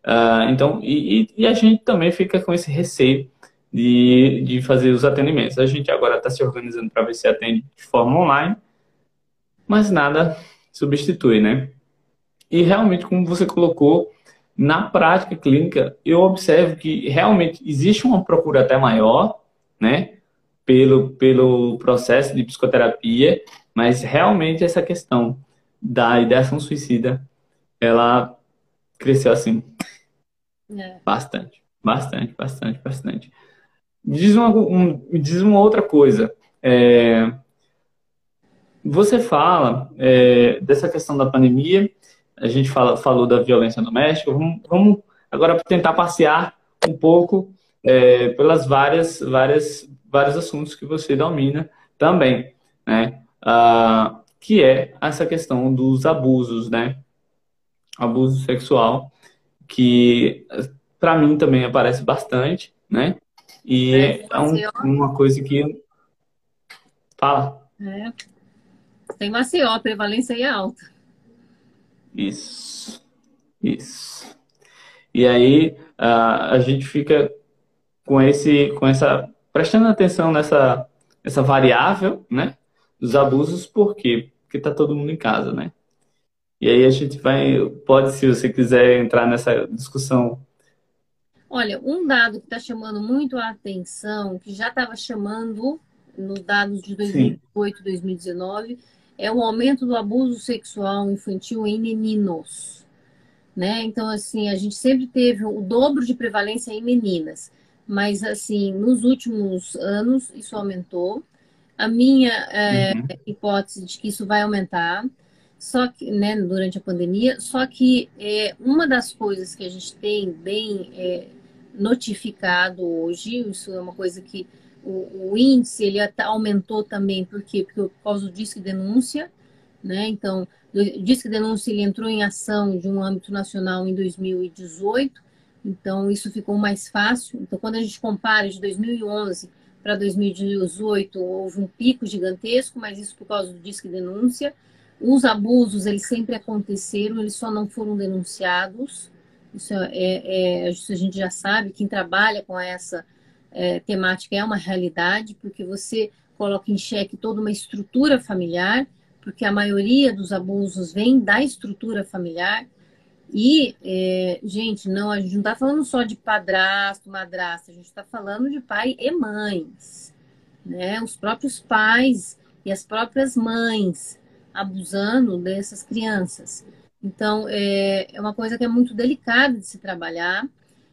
Uh, então, e, e, a gente também fica com esse receio de, de fazer os atendimentos. A gente agora está se organizando para ver se atende de forma online, mas nada substitui, né? E realmente, como você colocou, na prática clínica, eu observo que realmente existe uma procura até maior, né? Pelo, pelo processo de psicoterapia, mas realmente essa questão da ideação suicida, ela cresceu assim. É. Bastante, bastante, bastante, bastante. Diz uma, um, diz uma outra coisa. É, você fala é, dessa questão da pandemia, a gente fala, falou da violência doméstica, vamos, vamos agora tentar passear um pouco é, pelas várias, várias, vários assuntos que você domina também, né? uh, que é essa questão dos abusos, né? Abuso sexual, que para mim também aparece bastante, né? E é, é um, uma coisa que. Fala. É. Tem Maceió, a prevalência aí é alta. Isso. Isso. E aí a, a gente fica com esse, com essa, prestando atenção nessa, essa variável, né, dos abusos, por quê? Porque tá todo mundo em casa, né? E aí a gente vai, pode, se você quiser entrar nessa discussão. Olha, um dado que está chamando muito a atenção, que já estava chamando nos dados de 2018, Sim. 2019, é o aumento do abuso sexual infantil em meninos. Né? Então, assim, a gente sempre teve o dobro de prevalência em meninas, mas, assim, nos últimos anos isso aumentou. A minha é, uhum. hipótese de que isso vai aumentar, só que, né, durante a pandemia, só que é, uma das coisas que a gente tem bem é, notificado hoje, isso é uma coisa que o, o índice ele aumentou também, por quê? Porque por causa do disque denúncia, né? Então, o disque denúncia ele entrou em ação de um âmbito nacional em 2018, então isso ficou mais fácil. Então, quando a gente compara de 2011 para 2018, houve um pico gigantesco, mas isso por causa do disque denúncia. Os abusos, eles sempre aconteceram, eles só não foram denunciados. Isso, é, é, isso a gente já sabe, quem trabalha com essa é, temática é uma realidade, porque você coloca em xeque toda uma estrutura familiar, porque a maioria dos abusos vem da estrutura familiar. E, é, gente, não, a gente não está falando só de padrasto, madrasta, a gente está falando de pai e mães. Né? Os próprios pais e as próprias mães abusando dessas crianças. Então, é, é uma coisa que é muito delicada de se trabalhar.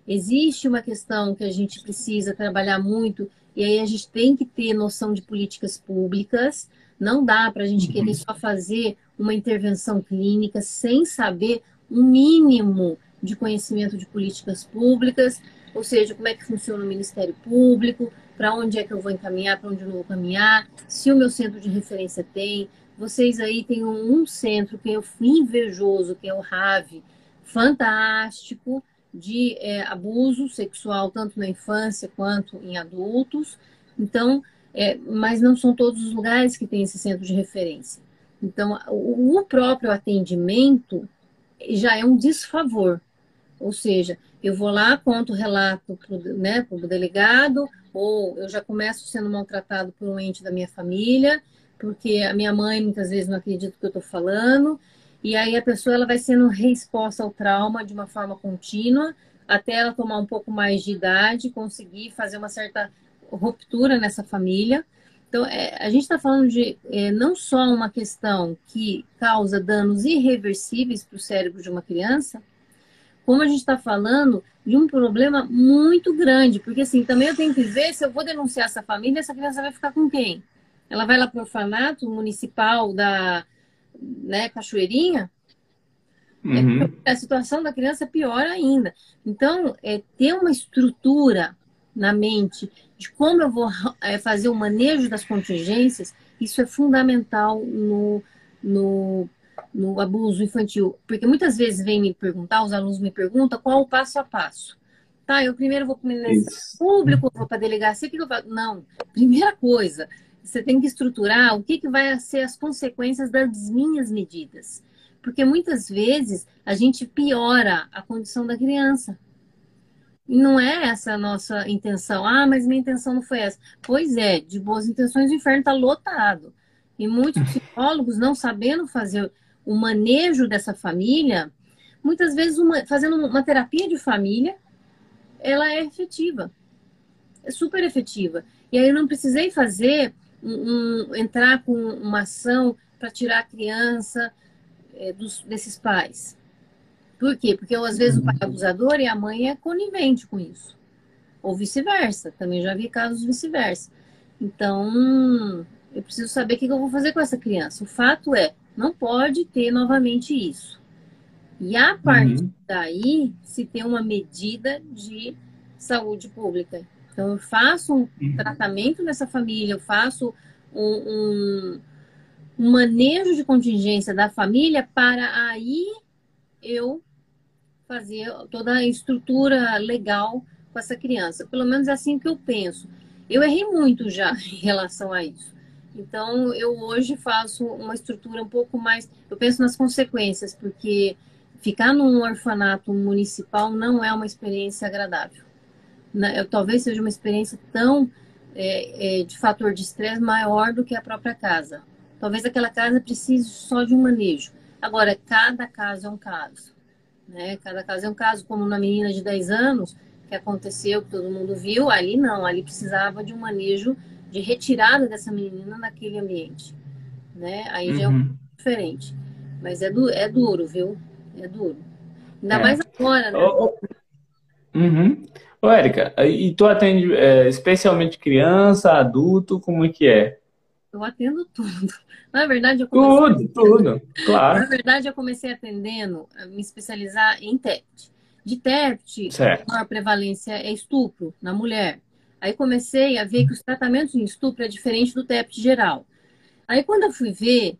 Existe uma questão que a gente precisa trabalhar muito, e aí a gente tem que ter noção de políticas públicas. Não dá para a gente querer uhum. só fazer uma intervenção clínica sem saber um mínimo de conhecimento de políticas públicas, ou seja, como é que funciona o Ministério Público, para onde é que eu vou encaminhar, para onde eu não vou caminhar, se o meu centro de referência tem. Vocês aí têm um, centro que eu fui invejoso, que é o RAVE, fantástico, de é, abuso sexual, tanto na infância quanto em adultos. Então, é, mas não são todos os lugares que têm esse centro de referência. Então, o, o próprio atendimento já é um desfavor. Ou seja, eu vou lá, conto o relato para né, o delegado, ou eu já começo sendo maltratado por um ente da minha família, porque a minha mãe muitas vezes não acredita no que eu estou falando, e aí a pessoa ela vai sendo reexposta ao trauma de uma forma contínua, até ela tomar um pouco mais de idade, conseguir fazer uma certa ruptura nessa família. Então, é, a gente está falando de é, não só uma questão que causa danos irreversíveis para o cérebro de uma criança, como a gente está falando de um problema muito grande, porque assim, também eu tenho que ver se eu vou denunciar essa família, essa criança vai ficar com quem? Ela vai lá para o orfanato municipal da, né, cachoeirinha, uhum. é, a situação da criança é pior ainda. Então, é, ter uma estrutura na mente de como eu vou é, fazer o manejo das contingências, isso é fundamental no, no, no abuso infantil. Porque muitas vezes vem me perguntar, os alunos me perguntam qual o passo a passo. Tá, eu primeiro vou para o público, vou para a delegacia, o que eu faço? Não, primeira coisa, você tem que estruturar o que, que vai ser as consequências das minhas medidas. Porque muitas vezes a gente piora a condição da criança. E não é essa a nossa intenção. Ah, mas minha intenção não foi essa. Pois é, de boas intenções o inferno está lotado. E muitos [LAUGHS] psicólogos, não sabendo fazer o manejo dessa família, muitas vezes uma, fazendo uma terapia de família, ela é efetiva. É super efetiva. E aí eu não precisei fazer um, um, entrar com uma ação para tirar a criança é, dos, desses pais. Por quê? Porque às vezes o pai é abusador e a mãe é conivente com isso. Ou vice-versa. Também já vi casos vice-versa. Então, eu preciso saber o que eu vou fazer com essa criança. O fato é, não pode ter novamente isso. E a partir uhum. daí, se tem uma medida de saúde pública. Então, eu faço um uhum. tratamento nessa família, eu faço um, um, um manejo de contingência da família para aí eu fazer toda a estrutura legal com essa criança. Pelo menos é assim que eu penso. Eu errei muito já [LAUGHS] em relação a isso. Então, eu hoje faço uma estrutura um pouco mais. Eu penso nas consequências, porque ficar num orfanato municipal não é uma experiência agradável. Eu, talvez seja uma experiência tão é, é, de fator de estresse maior do que a própria casa. Talvez aquela casa precise só de um manejo. Agora, cada caso é um caso. Né? Cada caso é um caso, como na menina de 10 anos, que aconteceu, que todo mundo viu, ali não, ali precisava de um manejo de retirada dessa menina naquele ambiente, né? Aí uhum. já é um uhum. diferente. Mas é, du é duro, viu? É duro. Ainda é. mais agora, né? Ô, Uhum. Ô, Érica, e tu atende é, especialmente criança, adulto, como é que é? Eu atendo tudo. [LAUGHS] Na verdade, eu comecei... Tudo, tudo, claro. Na verdade, eu comecei atendendo, me especializar em TEPT. De TEPT, a maior prevalência é estupro na mulher. Aí comecei a ver que os tratamentos em estupro é diferente do TEPT geral. Aí quando eu fui ver,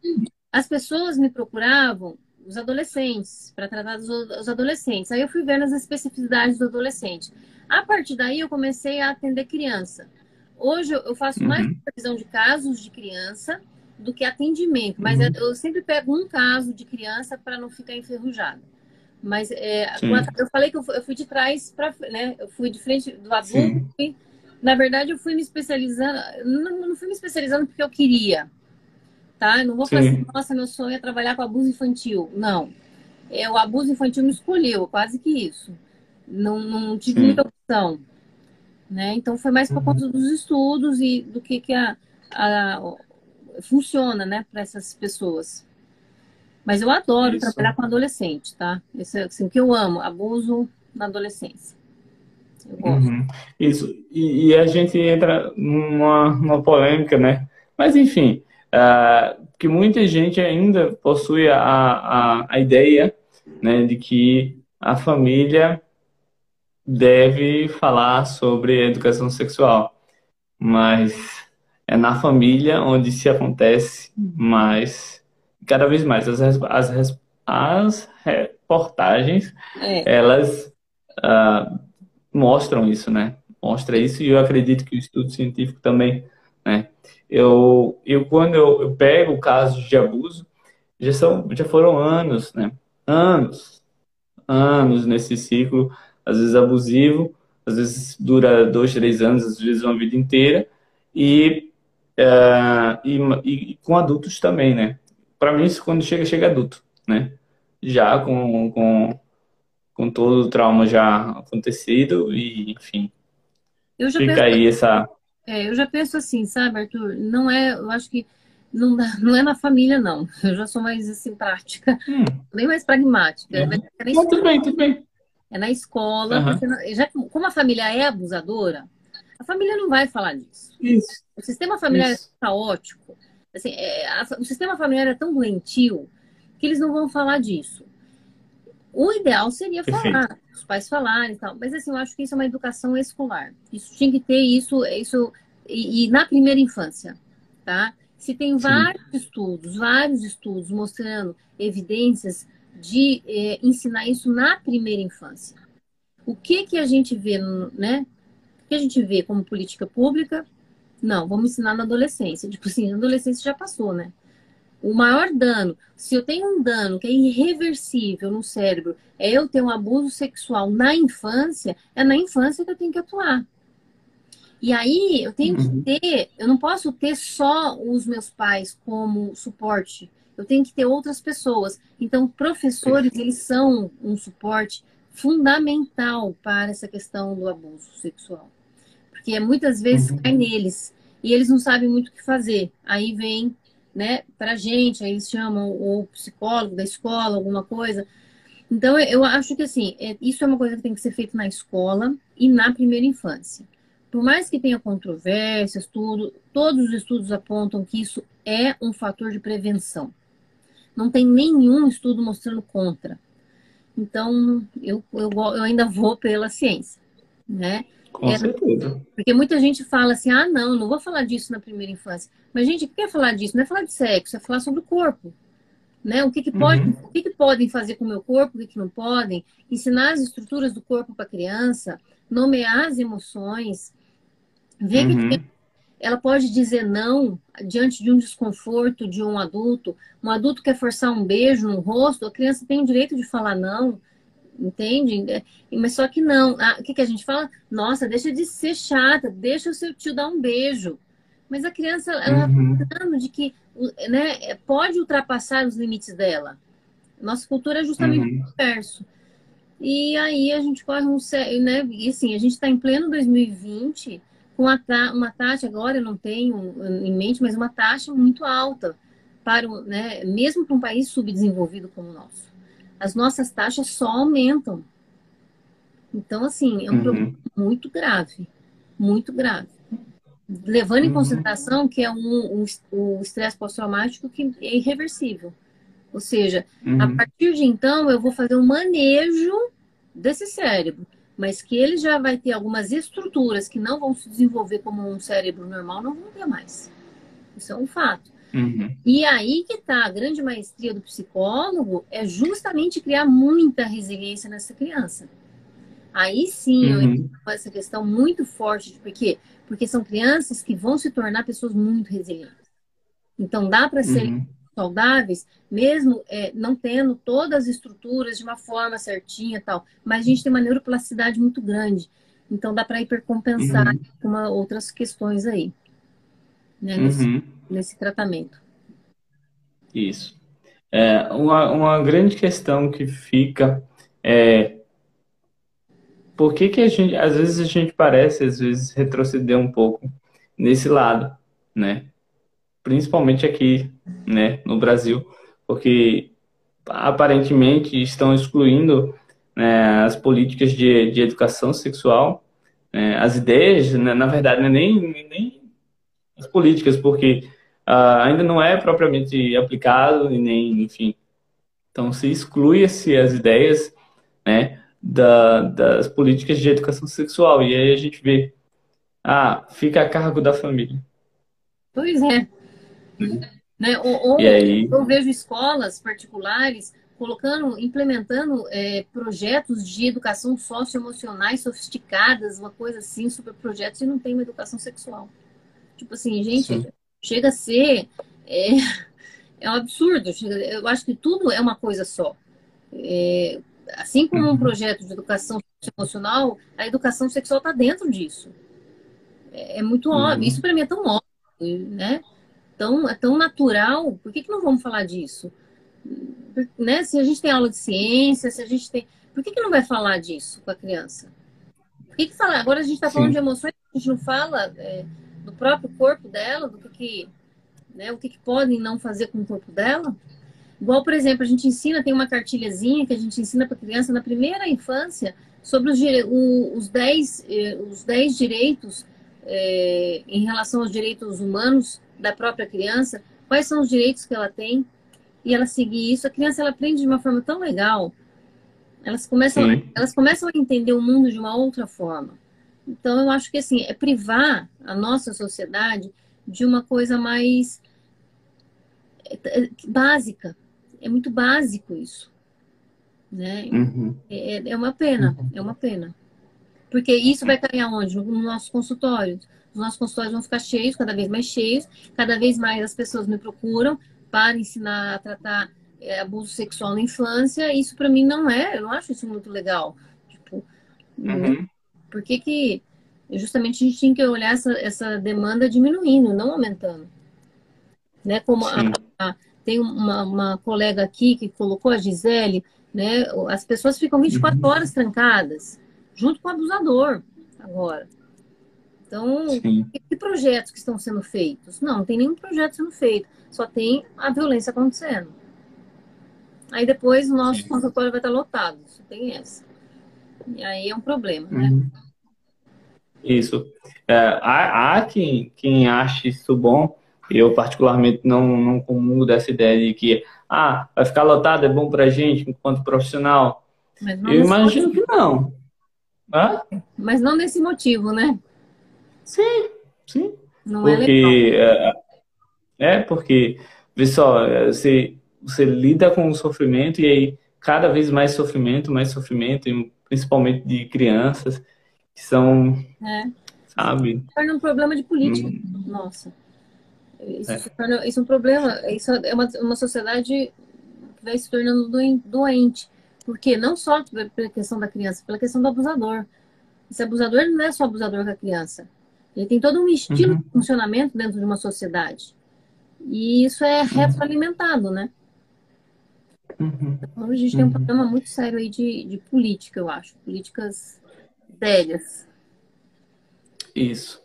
as pessoas me procuravam, os adolescentes, para tratar dos adolescentes. Aí eu fui vendo as especificidades do adolescente. A partir daí eu comecei a atender criança. Hoje eu faço uhum. mais supervisão de casos de criança do que atendimento, mas uhum. eu sempre pego um caso de criança para não ficar enferrujada. Mas é, eu falei que eu fui de trás para, né? Eu fui de frente do adulto e na verdade, eu fui me especializando, não, não fui me especializando porque eu queria, tá? Eu não vou falar assim, nossa, meu sonho é trabalhar com abuso infantil. Não. É, o abuso infantil me escolheu, quase que isso. Não, não tive Sim. muita opção. Né? Então, foi mais por uhum. conta dos estudos e do que, que a, a funciona né, para essas pessoas. Mas eu adoro Isso. trabalhar com adolescente, tá? Isso é assim, o que eu amo, abuso na adolescência. Uhum. Isso. E, e, a gente entra numa, numa polêmica, né? Mas, enfim, uh, que muita gente ainda possui a, a, a ideia né, de que a família deve falar sobre educação sexual. Mas é na família onde se acontece mais, cada vez mais. As, as, as reportagens, é. elas uh, mostram isso, né? Mostra isso e eu acredito que o estudo científico também, né? Eu, eu quando eu, eu pego casos de abuso, já são, já foram anos, né? Anos, anos nesse ciclo, às vezes abusivo, às vezes dura dois, três anos, às vezes uma vida inteira e, uh, e, e, com adultos também, né? Para mim, isso quando chega, chega adulto, né? Já com, com com todo o trauma já acontecido e, enfim. Eu já fica penso, aí essa. É, eu já penso assim, sabe, Arthur? Não é, eu acho que não, [LAUGHS] não é na família, não. Eu já sou mais assim, prática, hum. bem mais pragmática. Uhum. É tudo bem, tudo bem. É na escola, uhum. já, como a família é abusadora, a família não vai falar disso. Isso. O sistema familiar Isso. é caótico. Assim, é, a, o sistema familiar é tão doentio que eles não vão falar disso. O ideal seria falar, os pais falarem e tal. Mas assim, eu acho que isso é uma educação escolar. Isso tinha que ter isso, isso e, e na primeira infância, tá? Se tem vários Sim. estudos, vários estudos mostrando evidências de eh, ensinar isso na primeira infância. O que que a gente vê, né? O que a gente vê como política pública? Não, vamos ensinar na adolescência. Tipo assim, na adolescência já passou, né? O maior dano, se eu tenho um dano que é irreversível no cérebro, é eu ter um abuso sexual na infância, é na infância que eu tenho que atuar. E aí eu tenho que uhum. ter, eu não posso ter só os meus pais como suporte. Eu tenho que ter outras pessoas. Então, professores, eles são um suporte fundamental para essa questão do abuso sexual. Porque muitas vezes uhum. cai neles e eles não sabem muito o que fazer. Aí vem né, para gente, aí eles chamam o psicólogo da escola, alguma coisa. Então, eu acho que, assim, é, isso é uma coisa que tem que ser feita na escola e na primeira infância. Por mais que tenha controvérsias, tudo, todos os estudos apontam que isso é um fator de prevenção. Não tem nenhum estudo mostrando contra. Então, eu, eu, eu ainda vou pela ciência, né? Com é, certeza. Porque muita gente fala assim, ah, não, não vou falar disso na primeira infância. Mas, gente, o que é falar disso? Não é falar de sexo, é falar sobre o corpo. Né? O que, que, pode, uhum. o que, que podem fazer com o meu corpo, o que, que não podem, ensinar as estruturas do corpo para a criança, nomear as emoções, ver uhum. que ela pode dizer não diante de um desconforto de um adulto. Um adulto quer forçar um beijo no rosto, a criança tem o direito de falar não, entende? É, mas só que não. Ah, o que, que a gente fala? Nossa, deixa de ser chata, deixa o seu tio dar um beijo. Mas a criança, ela uhum. tá de que né, pode ultrapassar os limites dela. Nossa cultura é justamente uhum. o inverso. E aí a gente corre um né? E assim, a gente está em pleno 2020 com uma taxa, agora eu não tenho em mente, mas uma taxa muito alta para o, né, mesmo para um país subdesenvolvido como o nosso. As nossas taxas só aumentam. Então, assim, é um uhum. problema muito grave, muito grave levando em uhum. consideração que é um, um, um estresse pós-traumático que é irreversível. Ou seja, uhum. a partir de então eu vou fazer um manejo desse cérebro, mas que ele já vai ter algumas estruturas que não vão se desenvolver como um cérebro normal, não vão ter mais. Isso é um fato. Uhum. E aí que está a grande maestria do psicólogo é justamente criar muita resiliência nessa criança. Aí sim uhum. eu essa questão muito forte, porque porque são crianças que vão se tornar pessoas muito resilientes. Então, dá para ser uhum. Saudáveis, mesmo é, não tendo todas as estruturas de uma forma certinha tal, mas a gente tem uma neuroplasticidade muito grande. Então, dá para hipercompensar uhum. com uma, outras questões aí, né, nesse, uhum. nesse tratamento. Isso. É, uma, uma grande questão que fica é por que, que a gente, às vezes a gente parece, às vezes, retroceder um pouco nesse lado, né? Principalmente aqui, né, no Brasil, porque aparentemente estão excluindo né, as políticas de, de educação sexual, né, as ideias, né, na verdade, né, nem, nem as políticas, porque uh, ainda não é propriamente aplicado e nem, enfim. Então, se exclui-se as ideias, né, da, das políticas de educação sexual. E aí a gente vê, ah, fica a cargo da família. Pois é. Uhum. Né? Ou, ou aí... eu vejo escolas particulares colocando, implementando é, projetos de educação socioemocionais sofisticadas, uma coisa assim, super projetos, e não tem uma educação sexual. Tipo assim, gente, Sim. chega a ser. É, é um absurdo. Eu acho que tudo é uma coisa só. É, assim como um uhum. projeto de educação emocional, a educação sexual está dentro disso. É, é muito uhum. óbvio. Isso para mim é tão óbvio, né? Tão, é tão natural. Por que, que não vamos falar disso? Né? Se a gente tem aula de ciência, se a gente tem. Por que, que não vai falar disso com a criança? Por que, que falar? Agora a gente está falando de emoções, a gente não fala é, do próprio corpo dela, do que, que né, o que, que podem não fazer com o corpo dela. Igual, por exemplo, a gente ensina, tem uma cartilhazinha que a gente ensina para criança na primeira infância sobre os, os, 10, eh, os 10 direitos é, em relação aos direitos humanos da própria criança, quais são os direitos que ela tem, e ela seguir isso. A criança ela aprende de uma forma tão legal, elas começam, elas começam a entender o mundo de uma outra forma. Então, eu acho que assim, é privar a nossa sociedade de uma coisa mais é, básica, é muito básico isso. Né? Uhum. É, é, é uma pena, uhum. é uma pena. Porque isso vai cair aonde? No nosso consultório. Os nossos consultórios vão ficar cheios, cada vez mais cheios, cada vez mais as pessoas me procuram para ensinar a tratar é, abuso sexual na infância. Isso para mim não é, eu não acho isso muito legal. Tipo, uhum. por que que justamente a gente tinha que olhar essa, essa demanda diminuindo, não aumentando? Né? Como a, a tem uma, uma colega aqui que colocou a Gisele, né? As pessoas ficam 24 uhum. horas trancadas, junto com o abusador, agora. Então, que, que, projetos que estão sendo feitos? Não, não tem nenhum projeto sendo feito, só tem a violência acontecendo. Aí depois o nosso consultório vai estar lotado, só tem essa. E aí é um problema, né? Uhum. Isso. É, há, há quem, quem ache isso bom, eu, particularmente, não, não comungo dessa ideia de que ah, vai ficar lotado, é bom para a gente enquanto profissional. Eu imagino que não. Hã? Mas não nesse motivo, né? Sim, sim. Não porque, é legal. É, é porque, vê só, você, você lida com o sofrimento e aí cada vez mais sofrimento, mais sofrimento, principalmente de crianças que são, é. sabe? Torna um problema de política. Hum. Nossa. Isso, é. torna, isso é um problema. Isso é uma, uma sociedade que vai se tornando doente. Porque não só pela questão da criança, pela questão do abusador. Esse abusador não é só abusador com a criança. Ele tem todo um estilo uhum. de funcionamento dentro de uma sociedade. E isso é uhum. retroalimentado, né? Uhum. Então a gente tem um uhum. problema muito sério aí de, de política, eu acho. Políticas velhas. Isso.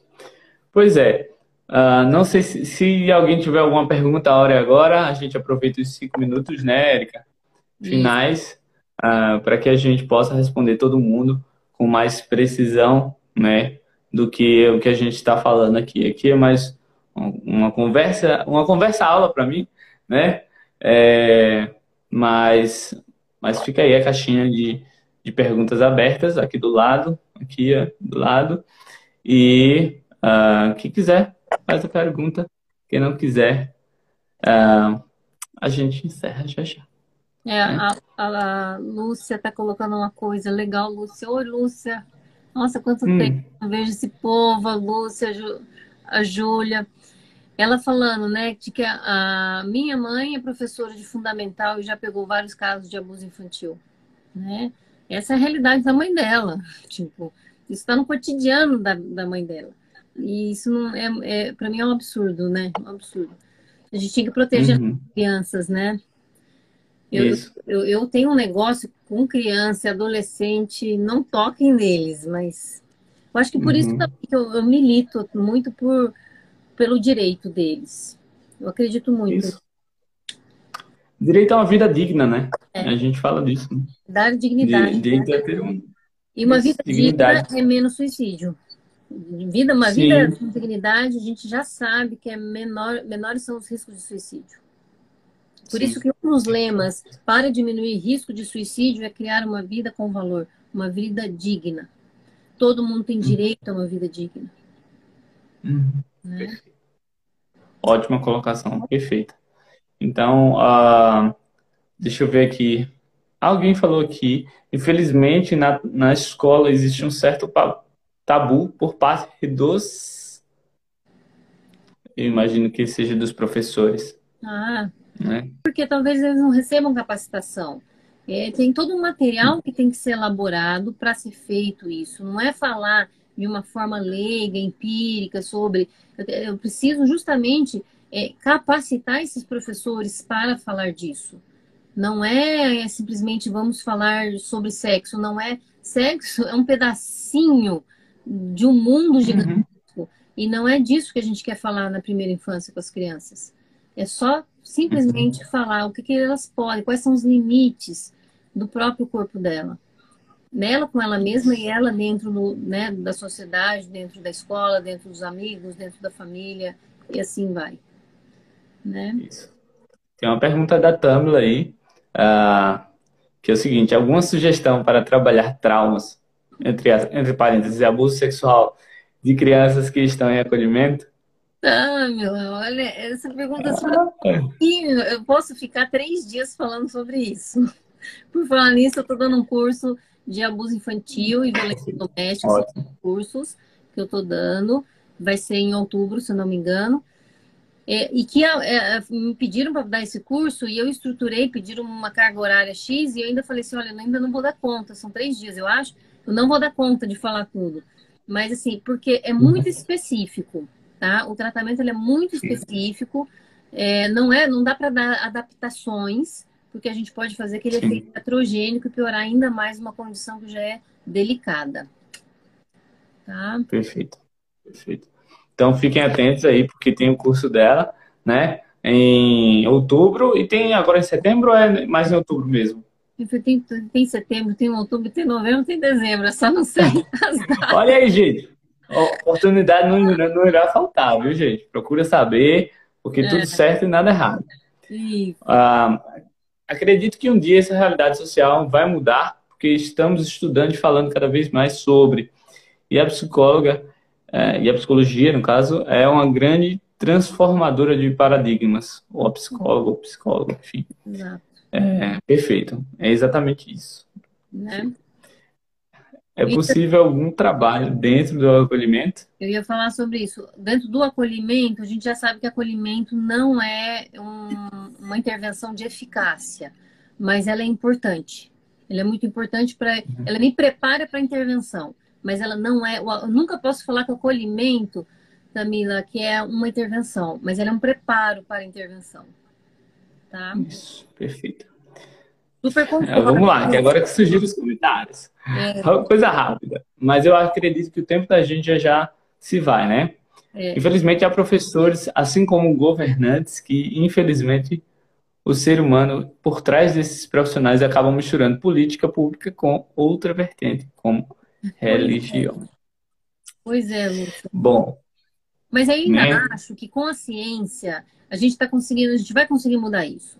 Pois é. Uh, não sei se, se, alguém tiver alguma pergunta, a hora é agora. A gente aproveita os cinco minutos, né, Érica? Finais, uh, para que a gente possa responder todo mundo com mais precisão, né, do que o que a gente está falando aqui. Aqui é mais uma conversa, uma conversa aula para mim, né? É, mas, mas fica aí a caixinha de, de perguntas abertas aqui do lado, aqui do lado. E uh, quem quiser, faz a pergunta. Quem não quiser, uh, a gente encerra já já. É, a, a, Lúcia está colocando uma coisa legal, Lúcia. Oi, Lúcia. Nossa, quanto hum. tempo eu vejo esse povo, a Lúcia, a Júlia. Ela falando, né, de que a, a, minha mãe é professora de fundamental e já pegou vários casos de abuso infantil, né? Essa é a realidade da mãe dela. [LAUGHS] Tipo, isso está no cotidiano da, da mãe dela. E isso não é, é para mim é um absurdo, né? Um absurdo. A gente tinha que proteger uhum. as crianças, né? Eu, eu, eu, tenho um negócio com criança e adolescente, não toquem neles, mas eu acho que por uhum. isso que eu, eu, milito muito por, pelo direito deles. Eu acredito muito. Isso. Direito a uma vida digna, né? É. A gente fala disso. Né? Dar dignidade. Direito né? a ter um. E uma vida digna é menos suicídio. Vida, uma Sim. vida com dignidade, a gente já sabe que é menor, menores são os riscos de suicídio. Por Sim. isso que um dos lemas para diminuir risco de suicídio é criar uma vida com valor, uma vida digna. Todo mundo tem direito a uma vida digna. Uhum. Né? Ótima colocação, perfeita. Então, uh, deixa eu ver aqui. Alguém falou aqui, infelizmente na, na escola existe um certo tabu por parte dos. Eu imagino que seja dos professores. Ah, né? Porque talvez eles não recebam capacitação. É, tem todo um material que tem que ser elaborado para ser feito isso. Não é falar de uma forma leiga, empírica, sobre. Eu, eu preciso justamente é, capacitar esses professores para falar disso. Não é, é, simplesmente vamos falar sobre sexo, não é. Sexo é um pedacinho de um mundo uhum. gigantesco. Uhum. E não é disso que a gente quer falar na primeira infância com as crianças. É só simplesmente uhum. falar o que, que elas podem, quais são os limites do próprio corpo dela. Nela com ela mesma e ela dentro do, né, da sociedade, dentro da escola, dentro dos amigos, dentro da família, e assim vai. Né? Isso. Tem uma pergunta da Tamla aí, uh, que é o seguinte, alguma sugestão para trabalhar traumas, entre, entre parênteses, abuso sexual de crianças que estão em acolhimento? Ah, meu, olha, essa pergunta é Eu posso ficar três dias falando sobre isso. Por falar nisso, eu estou dando um curso de abuso infantil e violência doméstica, cursos que eu estou dando. Vai ser em outubro, se eu não me engano. É, e que é, me pediram para dar esse curso e eu estruturei, pediram uma carga horária X e eu ainda falei assim, olha, eu ainda não vou dar conta, são três dias, eu acho, eu não vou dar conta de falar tudo. Mas assim, porque é muito uhum. específico tá? O tratamento ele é muito específico, é, não é, não dá para dar adaptações, porque a gente pode fazer aquele Sim. efeito heterogênico e piorar ainda mais uma condição que já é delicada. Tá? Perfeito, perfeito. Então fiquem atentos aí, porque tem o curso dela, né? Em outubro e tem agora em setembro ou é mais em outubro mesmo? Tem, tem setembro, tem outubro, tem novembro, tem dezembro, só não sei [LAUGHS] as datas. Olha aí, gente oportunidade não, não irá faltar, viu, gente? Procura saber, porque é. tudo certo e nada errado. Ah, acredito que um dia essa realidade social vai mudar, porque estamos estudando e falando cada vez mais sobre. E a psicóloga, é, e a psicologia, no caso, é uma grande transformadora de paradigmas. Ou a psicóloga, ou psicólogo, enfim. Exato. É, perfeito. É exatamente isso. Né? É possível algum trabalho dentro do acolhimento? Eu ia falar sobre isso. Dentro do acolhimento, a gente já sabe que acolhimento não é um, uma intervenção de eficácia, mas ela é importante. Ela é muito importante para. Uhum. Ela me prepara para a intervenção, mas ela não é. Eu nunca posso falar que o acolhimento, Camila, que é uma intervenção, mas ela é um preparo para a intervenção. Tá? Isso, perfeito. Super É, vamos lá, que agora que surgiram os comentários. É. Coisa rápida. Mas eu acredito que o tempo da gente já, já se vai, né? É. Infelizmente, há professores, assim como governantes, que, infelizmente, o ser humano, por trás desses profissionais, acabam misturando política pública com outra vertente, como [LAUGHS] religião. Pois é, Lúcia. Bom. Mas aí ainda né? acho que com a ciência, a gente está conseguindo, a gente vai conseguir mudar isso.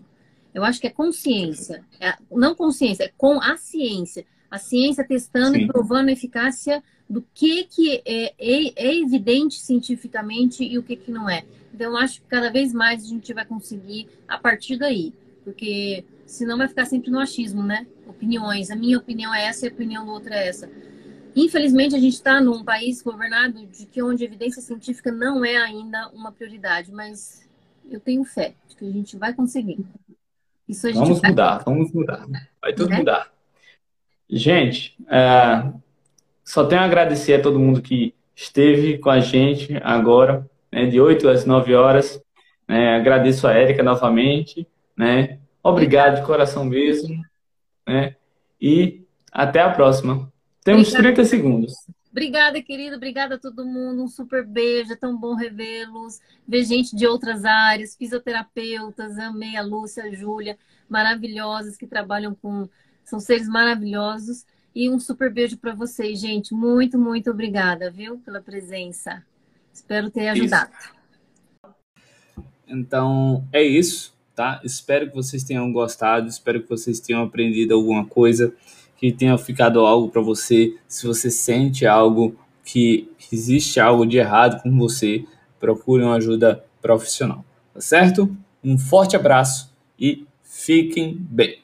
Eu acho que é consciência. É, não consciência, é com a ciência. A ciência testando Sim. e provando a eficácia do que, que é, é, é, evidente cientificamente e o que, que não é. Então, eu acho que cada vez mais a gente vai conseguir a partir daí. Porque senão vai ficar sempre no achismo, né? Opiniões. A minha opinião é essa e a opinião do outro é essa. Infelizmente, a gente está num país governado de que onde a evidência científica não é ainda uma prioridade, mas eu tenho fé de que a gente vai conseguir. Vamos vai... mudar, vamos mudar. Vai tudo né? mudar. Gente, é, só tenho a agradecer a todo mundo que esteve com a gente agora, né, de 8 às 9 horas. Né, agradeço a Érica novamente. Né, obrigado de coração mesmo. Né, e até a próxima. Temos Obrigada. 30 segundos. Obrigada, querido. Obrigada a todo mundo. Um super beijo. É tão bom revê-los. Ver gente de outras áreas, fisioterapeutas. Amei a Lúcia, a Júlia, maravilhosas que trabalham com. São seres maravilhosos. E um super beijo para vocês, gente. Muito, muito obrigada, viu, pela presença. Espero ter ajudado. Isso. Então, é isso, tá? Espero que vocês tenham gostado. Espero que vocês tenham aprendido alguma coisa que tenha ficado algo para você. Se você sente algo que existe algo de errado com você, procure uma ajuda profissional, tá certo? Um forte abraço e fiquem bem.